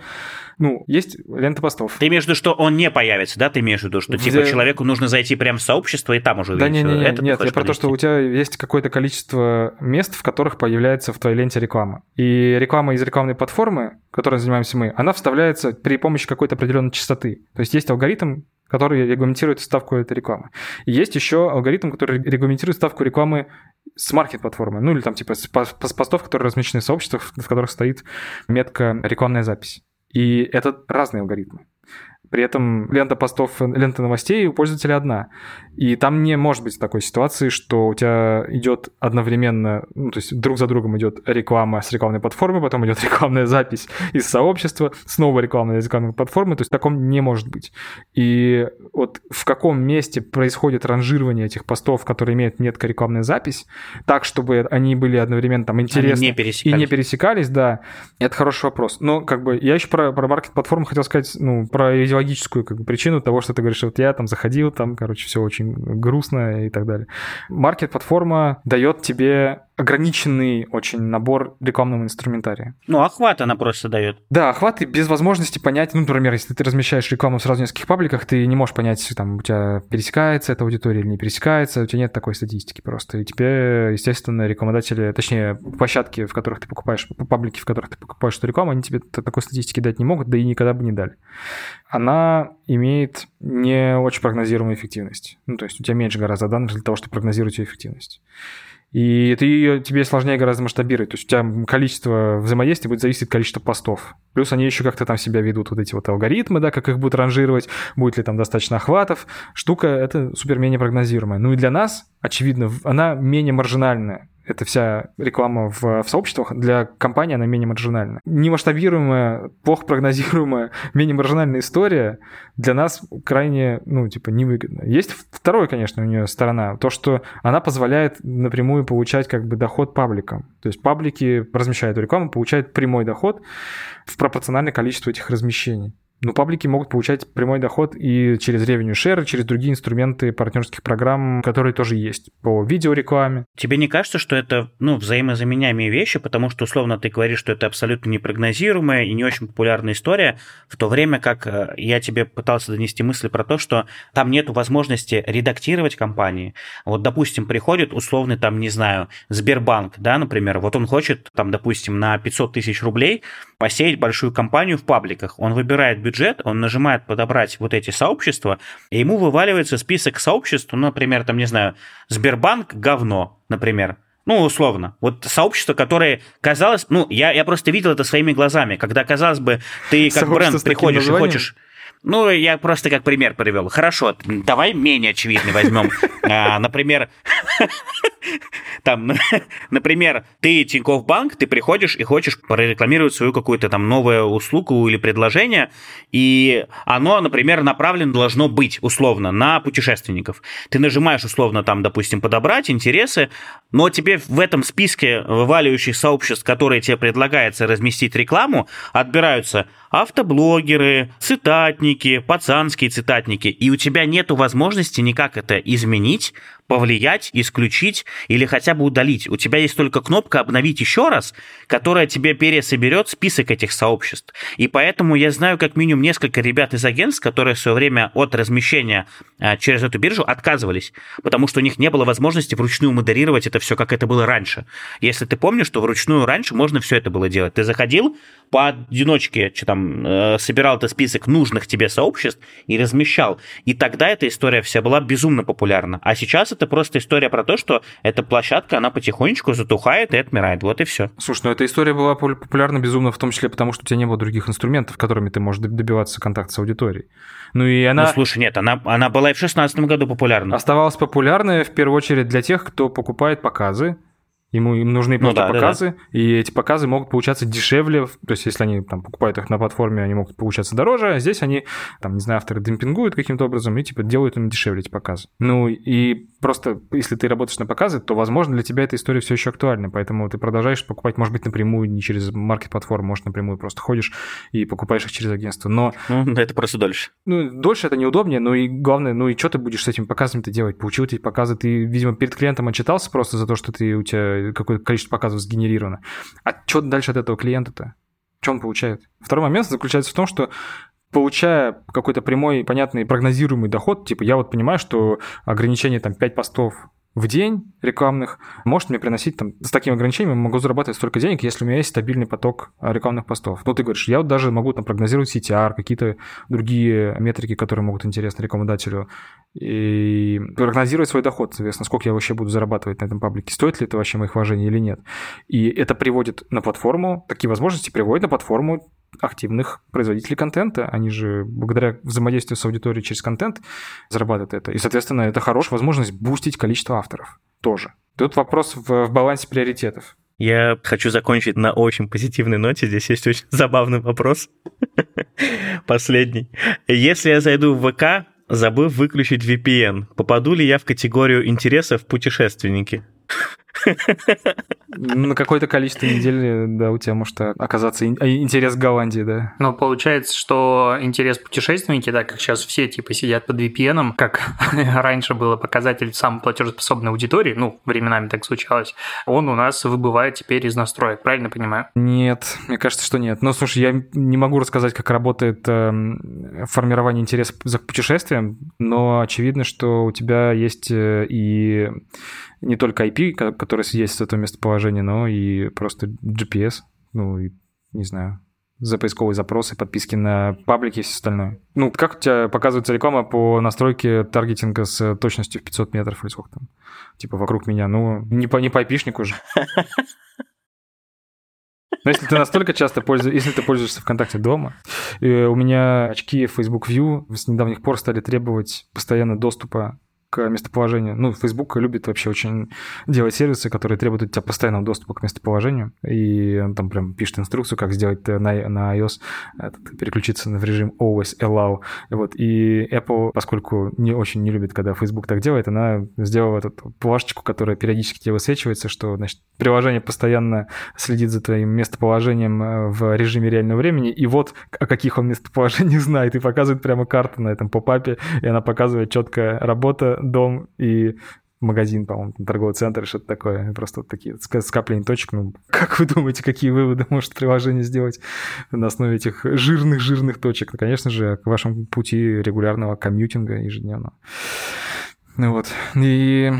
ну, есть лента постов. Ты имеешь в виду, что он не появится, да? Ты имеешь в виду, что, типа, Где... человеку нужно зайти прямо в сообщество и там уже Да не, не, не, нет, я про то, что у тебя есть какое-то количество мест, в которых появляется в твоей ленте реклама. И реклама из рекламной платформы, которой занимаемся мы, она вставляется при помощи какой-то определенной частоты. То есть есть алгоритм, который регламентирует ставку этой рекламы. И есть еще алгоритм, который регламентирует ставку рекламы с маркет-платформы, ну или там типа с постов, которые размещены в сообществах, в которых стоит метка рекламная запись. И это разные алгоритмы. При этом лента постов, лента новостей у пользователя одна. И там не может быть такой ситуации, что у тебя идет одновременно, ну, то есть друг за другом идет реклама с рекламной платформы, потом идет рекламная запись из сообщества, снова рекламная из рекламной платформы, то есть таком не может быть. И вот в каком месте происходит ранжирование этих постов, которые имеют метка рекламная запись, так, чтобы они были одновременно там интересны не и не пересекались, да, это хороший вопрос. Но как бы я еще про, про маркет-платформу хотел сказать, ну, про идеологическую как бы, причину того, что ты говоришь, вот я там заходил, там, короче, все очень грустно и так далее. Маркет-платформа дает тебе ограниченный очень набор рекламного инструментария. Ну, охват она просто дает. Да, охват и без возможности понять, ну, например, если ты размещаешь рекламу сразу в нескольких пабликах, ты не можешь понять, там, у тебя пересекается эта аудитория или не пересекается, у тебя нет такой статистики просто. И тебе, естественно, рекламодатели, точнее, площадки, в которых ты покупаешь, паблики, в которых ты покупаешь эту рекламу, они тебе такой статистики дать не могут, да и никогда бы не дали. Она имеет не очень прогнозируемую эффективность. Ну, то есть у тебя меньше гораздо данных для того, чтобы прогнозировать ее эффективность. И ты, тебе сложнее гораздо масштабировать. То есть у тебя количество взаимодействий будет зависеть от количества постов. Плюс они еще как-то там себя ведут, вот эти вот алгоритмы, да, как их будут ранжировать, будет ли там достаточно охватов. Штука это супер менее прогнозируемая. Ну и для нас, очевидно, она менее маржинальная эта вся реклама в, в сообществах для компании, она менее маржинальна. Немасштабируемая, плохо прогнозируемая, менее маржинальная история для нас крайне, ну, типа, невыгодна. Есть второе, конечно, у нее сторона, то, что она позволяет напрямую получать как бы доход пабликам. То есть паблики, размещая эту рекламу, получают прямой доход в пропорциональное количеству этих размещений. Но паблики могут получать прямой доход и через revenue share, через другие инструменты партнерских программ, которые тоже есть по видеорекламе. Тебе не кажется, что это ну, взаимозаменяемые вещи, потому что условно ты говоришь, что это абсолютно непрогнозируемая и не очень популярная история, в то время как э, я тебе пытался донести мысли про то, что там нет возможности редактировать компании. Вот, допустим, приходит условный там, не знаю, Сбербанк, да, например, вот он хочет там, допустим, на 500 тысяч рублей посеять большую компанию в пабликах. Он выбирает бюджет бюджет, он нажимает подобрать вот эти сообщества, и ему вываливается список сообществ, ну, например, там, не знаю, Сбербанк говно, например. Ну, условно. Вот сообщество, которое казалось... Ну, я, я просто видел это своими глазами. Когда, казалось бы, ты как бренд приходишь и хочешь... Ну, я просто как пример привел. Хорошо, давай менее очевидный возьмем. А, например, там, например, ты Тинькофф Банк, ты приходишь и хочешь прорекламировать свою какую-то там новую услугу или предложение, и оно, например, направлено должно быть условно на путешественников. Ты нажимаешь условно там, допустим, подобрать интересы, но тебе в этом списке вываливающих сообществ, которые тебе предлагается разместить рекламу, отбираются автоблогеры, цитатники, пацанские цитатники, и у тебя нет возможности никак это изменить, повлиять, исключить или хотя бы удалить. У тебя есть только кнопка «Обновить еще раз», которая тебе пересоберет список этих сообществ. И поэтому я знаю как минимум несколько ребят из агентств, которые в свое время от размещения а, через эту биржу отказывались, потому что у них не было возможности вручную модерировать это все, как это было раньше. Если ты помнишь, что вручную раньше можно все это было делать. Ты заходил, поодиночке что там, э, собирал этот список нужных тебе сообществ и размещал. И тогда эта история вся была безумно популярна. А сейчас это просто история про то, что эта площадка, она потихонечку затухает и отмирает. Вот и все. Слушай, ну эта история была популярна безумно в том числе потому, что у тебя не было других инструментов, которыми ты можешь добиваться контакта с аудиторией. Ну и она... Ну слушай, нет, она, она была и в 2016 году популярна. Оставалась популярной в первую очередь для тех, кто покупает показы, Ему им нужны просто ну, да, показы, да, да. и эти показы могут получаться дешевле. То есть, если они там покупают их на платформе, они могут получаться дороже, а здесь они, там, не знаю, авторы демпингуют каким-то образом и типа делают им дешевле эти показы. Ну и просто, если ты работаешь на показы, то, возможно, для тебя эта история все еще актуальна, поэтому ты продолжаешь покупать, может быть, напрямую, не через маркет-платформу, может, напрямую просто ходишь и покупаешь их через агентство. Но... Ну, это просто дольше. Ну, дольше это неудобнее, но и главное, ну и что ты будешь с этими показами-то делать? Получил эти показы, ты, видимо, перед клиентом отчитался просто за то, что ты у тебя какое-то количество показов сгенерировано. А что дальше от этого клиента-то? Что он получает? Второй момент заключается в том, что получая какой-то прямой, понятный, прогнозируемый доход, типа я вот понимаю, что ограничение там 5 постов в день рекламных может мне приносить там с таким ограничением могу зарабатывать столько денег, если у меня есть стабильный поток а, рекламных постов. Ну, ты говоришь, я вот даже могу там прогнозировать CTR, какие-то другие метрики, которые могут интересны рекламодателю, и прогнозировать свой доход, соответственно, сколько я вообще буду зарабатывать на этом паблике, стоит ли это вообще моих вложений или нет. И это приводит на платформу, такие возможности приводят на платформу активных производителей контента. Они же благодаря взаимодействию с аудиторией через контент зарабатывают это. И, соответственно, это хорошая возможность бустить количество авторов тоже. Тут вопрос в, в балансе приоритетов. Я хочу закончить на очень позитивной ноте. Здесь есть очень забавный вопрос. Последний. Если я зайду в ВК, забыв выключить VPN, попаду ли я в категорию интересов путешественники? На какое-то количество недель, да, у тебя может оказаться интерес к Голландии, да. Но получается, что интерес путешественники, да, как сейчас все типа сидят под VPN, как раньше было показатель самой платежеспособной аудитории, ну, временами так случалось, он у нас выбывает теперь из настроек, правильно понимаю? Нет, мне кажется, что нет. Но, слушай, я не могу рассказать, как работает э, формирование интереса за путешествием, но очевидно, что у тебя есть э, и не только IP, который есть это местоположение, но и просто GPS, ну, и, не знаю, за поисковые запросы, подписки на паблики и все остальное. Ну, как у тебя показывается реклама по настройке таргетинга с точностью в 500 метров или сколько там? Типа вокруг меня. Ну, не по, не по IP-шнику же. Но если ты настолько часто пользуешься, если ты пользуешься ВКонтакте дома, у меня очки Facebook View с недавних пор стали требовать постоянно доступа к местоположению. Ну, Facebook любит вообще очень делать сервисы, которые требуют от тебя постоянного доступа к местоположению. И он там прям пишет инструкцию, как сделать на, на iOS, этот, переключиться в режим Always Allow. Вот. И Apple, поскольку не очень не любит, когда Facebook так делает, она сделала эту плашечку, которая периодически тебе высвечивается, что, значит, приложение постоянно следит за твоим местоположением э, в режиме реального времени, и вот о каких он местоположениях знает, и показывает прямо карту на этом попапе, и она показывает четко работа, дом и магазин, по-моему, торговый центр, что-то такое. Просто вот такие скопления точек. Ну, как вы думаете, какие выводы может приложение сделать на основе этих жирных-жирных точек? Ну, конечно же, к вашему пути регулярного комьютинга ежедневного. Ну вот. И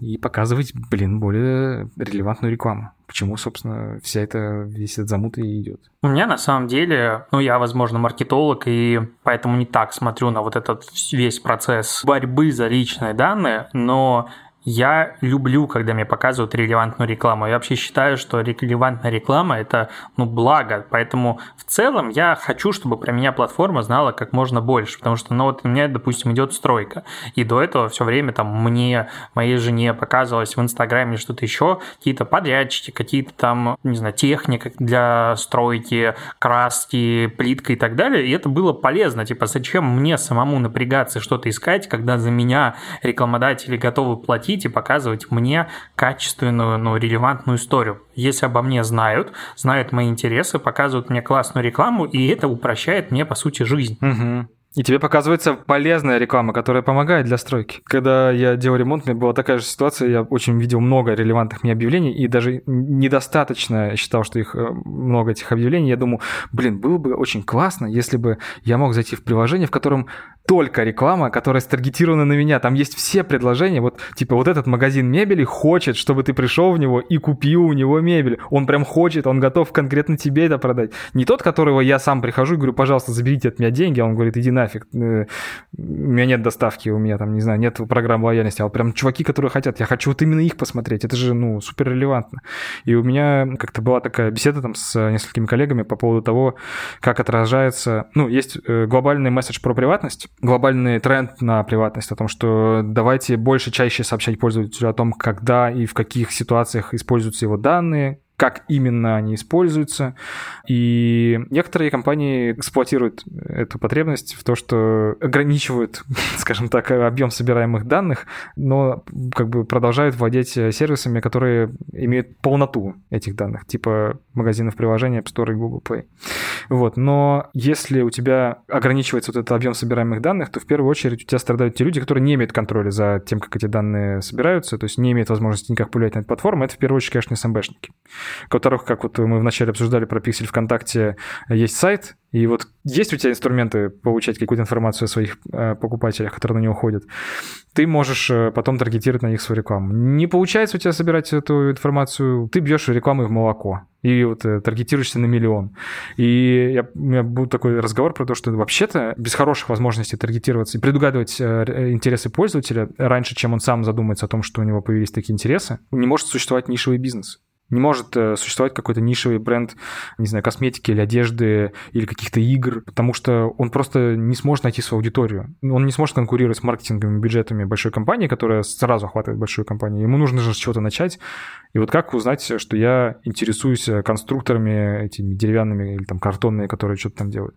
и показывать, блин, более релевантную рекламу. Почему, собственно, вся эта, весь этот замут и идет? У меня на самом деле, ну, я, возможно, маркетолог, и поэтому не так смотрю на вот этот весь процесс борьбы за личные данные, но я люблю, когда мне показывают релевантную рекламу. Я вообще считаю, что релевантная реклама – это ну, благо. Поэтому в целом я хочу, чтобы про меня платформа знала как можно больше. Потому что, ну вот у меня, допустим, идет стройка. И до этого все время там мне, моей жене показывалось в Инстаграме что-то еще, какие-то подрядчики, какие-то там, не знаю, техника для стройки, краски, плитка и так далее. И это было полезно. Типа, зачем мне самому напрягаться что-то искать, когда за меня рекламодатели готовы платить приходить показывать мне качественную, ну, релевантную историю. Если обо мне знают, знают мои интересы, показывают мне классную рекламу, и это упрощает мне, по сути, жизнь. Угу. И тебе показывается полезная реклама, которая помогает для стройки. Когда я делал ремонт, у меня была такая же ситуация, я очень видел много релевантных мне объявлений, и даже недостаточно считал, что их э, много этих объявлений. Я думаю, блин, было бы очень классно, если бы я мог зайти в приложение, в котором только реклама, которая старгетирована на меня. Там есть все предложения. Вот, типа, вот этот магазин мебели хочет, чтобы ты пришел в него и купил у него мебель. Он прям хочет, он готов конкретно тебе это продать. Не тот, которого я сам прихожу и говорю, пожалуйста, заберите от меня деньги, а он говорит, иди нафиг, э, у меня нет доставки, у меня там, не знаю, нет программы лояльности. А вот прям чуваки, которые хотят, я хочу вот именно их посмотреть. Это же, ну, супер релевантно. И у меня как-то была такая беседа там с несколькими коллегами по поводу того, как отражается... Ну, есть э, глобальный месседж про приватность, глобальный тренд на приватность, о том, что давайте больше, чаще сообщать пользователю о том, когда и в каких ситуациях используются его данные, как именно они используются. И некоторые компании эксплуатируют эту потребность в то, что ограничивают, скажем так, объем собираемых данных, но как бы продолжают владеть сервисами, которые имеют полноту этих данных, типа магазинов приложения App Store и Google Play. Вот. Но если у тебя ограничивается вот этот объем собираемых данных, то в первую очередь у тебя страдают те люди, которые не имеют контроля за тем, как эти данные собираются, то есть не имеют возможности никак повлиять на эту платформу. Это в первую очередь, конечно, СМБшники которых, как вот мы вначале обсуждали про пиксель ВКонтакте, есть сайт, и вот есть у тебя инструменты получать какую-то информацию о своих э, покупателях, которые на него ходят, ты можешь э, потом таргетировать на них свою рекламу. Не получается у тебя собирать эту информацию, ты бьешь рекламу в молоко и вот э, таргетируешься на миллион. И я, у меня был такой разговор про то, что вообще-то без хороших возможностей таргетироваться и предугадывать интересы пользователя раньше, чем он сам задумается о том, что у него появились такие интересы, не может существовать нишевый бизнес. Не может э, существовать какой-то нишевый бренд, не знаю, косметики или одежды или каких-то игр, потому что он просто не сможет найти свою аудиторию. Он не сможет конкурировать с маркетинговыми бюджетами большой компании, которая сразу охватывает большую компанию. Ему нужно же с чего-то начать. И вот как узнать, что я интересуюсь конструкторами этими деревянными или там картонные, которые что-то там делают?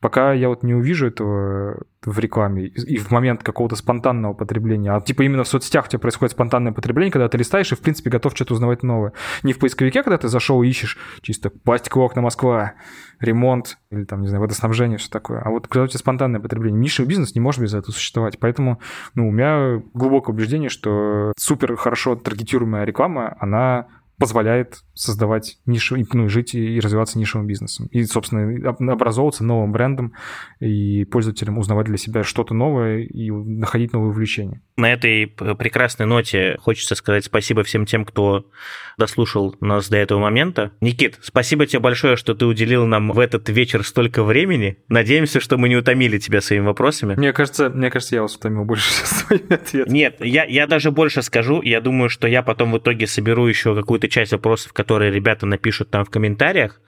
Пока я вот не увижу этого в рекламе и в момент какого-то спонтанного потребления, а типа именно в соцсетях у тебя происходит спонтанное потребление, когда ты листаешь и, в принципе, готов что-то узнавать новое. Не в поисковике, когда ты зашел и ищешь чисто пластиковые окна Москва, ремонт или там, не знаю, водоснабжение, все такое. А вот когда у тебя спонтанное потребление, нишевый бизнес не может без этого существовать. Поэтому, ну, у меня глубокое убеждение, что супер хорошо таргетируемая реклама, она позволяет создавать нишу, ну, жить и развиваться нишевым бизнесом. И, собственно, образовываться новым брендом и пользователям узнавать для себя что-то новое и находить новые увлечения. На этой прекрасной ноте хочется сказать спасибо всем тем, кто дослушал нас до этого момента. Никит, спасибо тебе большое, что ты уделил нам в этот вечер столько времени. Надеемся, что мы не утомили тебя своими вопросами. Мне кажется, мне кажется, я вас утомил больше своими ответами. Нет, я, я даже больше скажу. Я думаю, что я потом в итоге соберу еще какую-то часть вопросов, которые ребята напишут там в комментариях,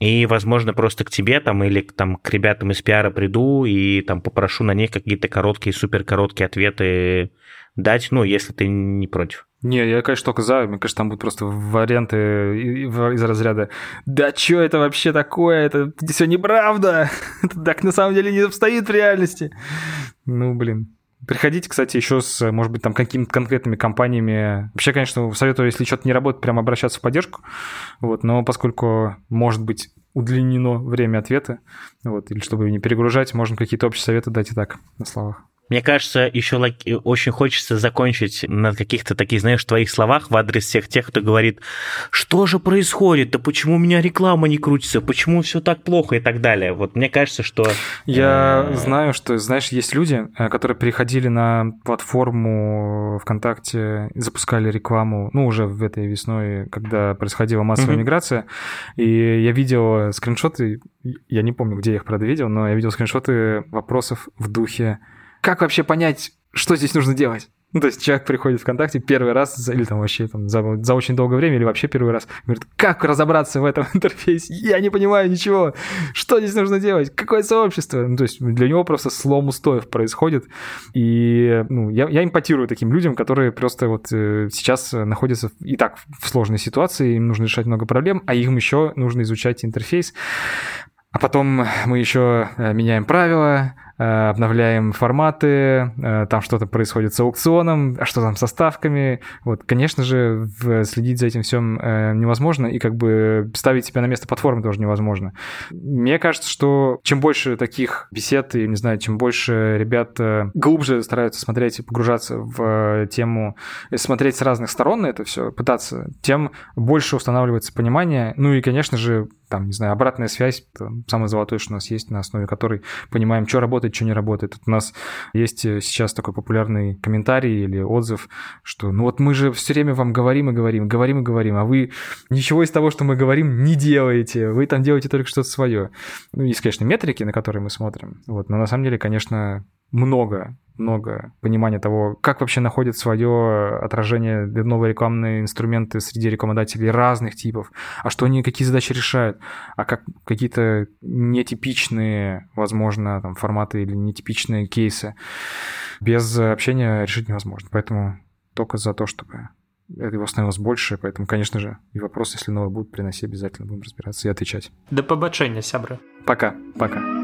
и, возможно, просто к тебе там или там к ребятам из пиара приду и там попрошу на них какие-то короткие, супер короткие ответы дать, ну, если ты не против. Не, я, конечно, только за. Мне кажется, там будут просто варианты из разряда «Да что это вообще такое? Это все неправда! Это так на самом деле не обстоит в реальности!» Ну, блин. Приходите, кстати, еще с, может быть, там какими-то конкретными компаниями. Вообще, конечно, советую, если что-то не работает, прямо обращаться в поддержку. Вот, но поскольку, может быть, удлинено время ответа, вот, или чтобы не перегружать, можно какие-то общие советы дать и так, на словах. Мне кажется, еще очень хочется закончить на каких-то таких, знаешь, твоих словах в адрес всех тех, кто говорит, что же происходит, да почему у меня реклама не крутится, почему все так плохо и так далее. Вот мне кажется, что... Я э, знаю, что, знаешь, есть люди, э, которые переходили на платформу ВКонтакте, запускали рекламу, ну, уже в этой весной, когда происходила массовая mm-hmm. миграция, и я видел скриншоты, я не помню, где я их, правда, видел, но я видел скриншоты вопросов в духе как вообще понять, что здесь нужно делать? Ну, то есть человек приходит в ВКонтакте первый раз, или там вообще там, за, за очень долгое время, или вообще первый раз, говорит, как разобраться в этом интерфейсе? Я не понимаю ничего. Что здесь нужно делать? Какое сообщество? Ну, то есть для него просто слом устоев происходит. И ну, я, я импотирую таким людям, которые просто вот э, сейчас находятся и так в сложной ситуации, им нужно решать много проблем, а им еще нужно изучать интерфейс. А потом мы еще э, меняем правила, обновляем форматы, э, там что-то происходит с аукционом, а что там со ставками. Вот, конечно же, следить за этим всем э, невозможно, и как бы ставить себя на место платформы тоже невозможно. Мне кажется, что чем больше таких бесед, и, не знаю, чем больше ребят глубже стараются смотреть и погружаться в тему, смотреть с разных сторон на это все, пытаться, тем больше устанавливается понимание, ну и, конечно же, там, не знаю, обратная связь, самое золотое, что у нас есть, на основе которой понимаем, что работает, что не работает. Тут у нас есть э, сейчас такой популярный комментарий или отзыв, что ну вот мы же все время вам говорим и говорим, говорим и говорим, а вы ничего из того, что мы говорим, не делаете. Вы там делаете только что-то свое. Ну, есть, конечно, метрики, на которые мы смотрим. Вот, но на самом деле, конечно, много много понимания того, как вообще находят свое отражение новые рекламные инструменты среди рекламодателей разных типов, а что они, какие задачи решают, а как какие-то нетипичные, возможно, там, форматы или нетипичные кейсы без общения решить невозможно. Поэтому только за то, чтобы его становилось больше, поэтому, конечно же, и вопросы, если новые будут, приноси обязательно, будем разбираться и отвечать. До побачення, сябры. Пока, пока.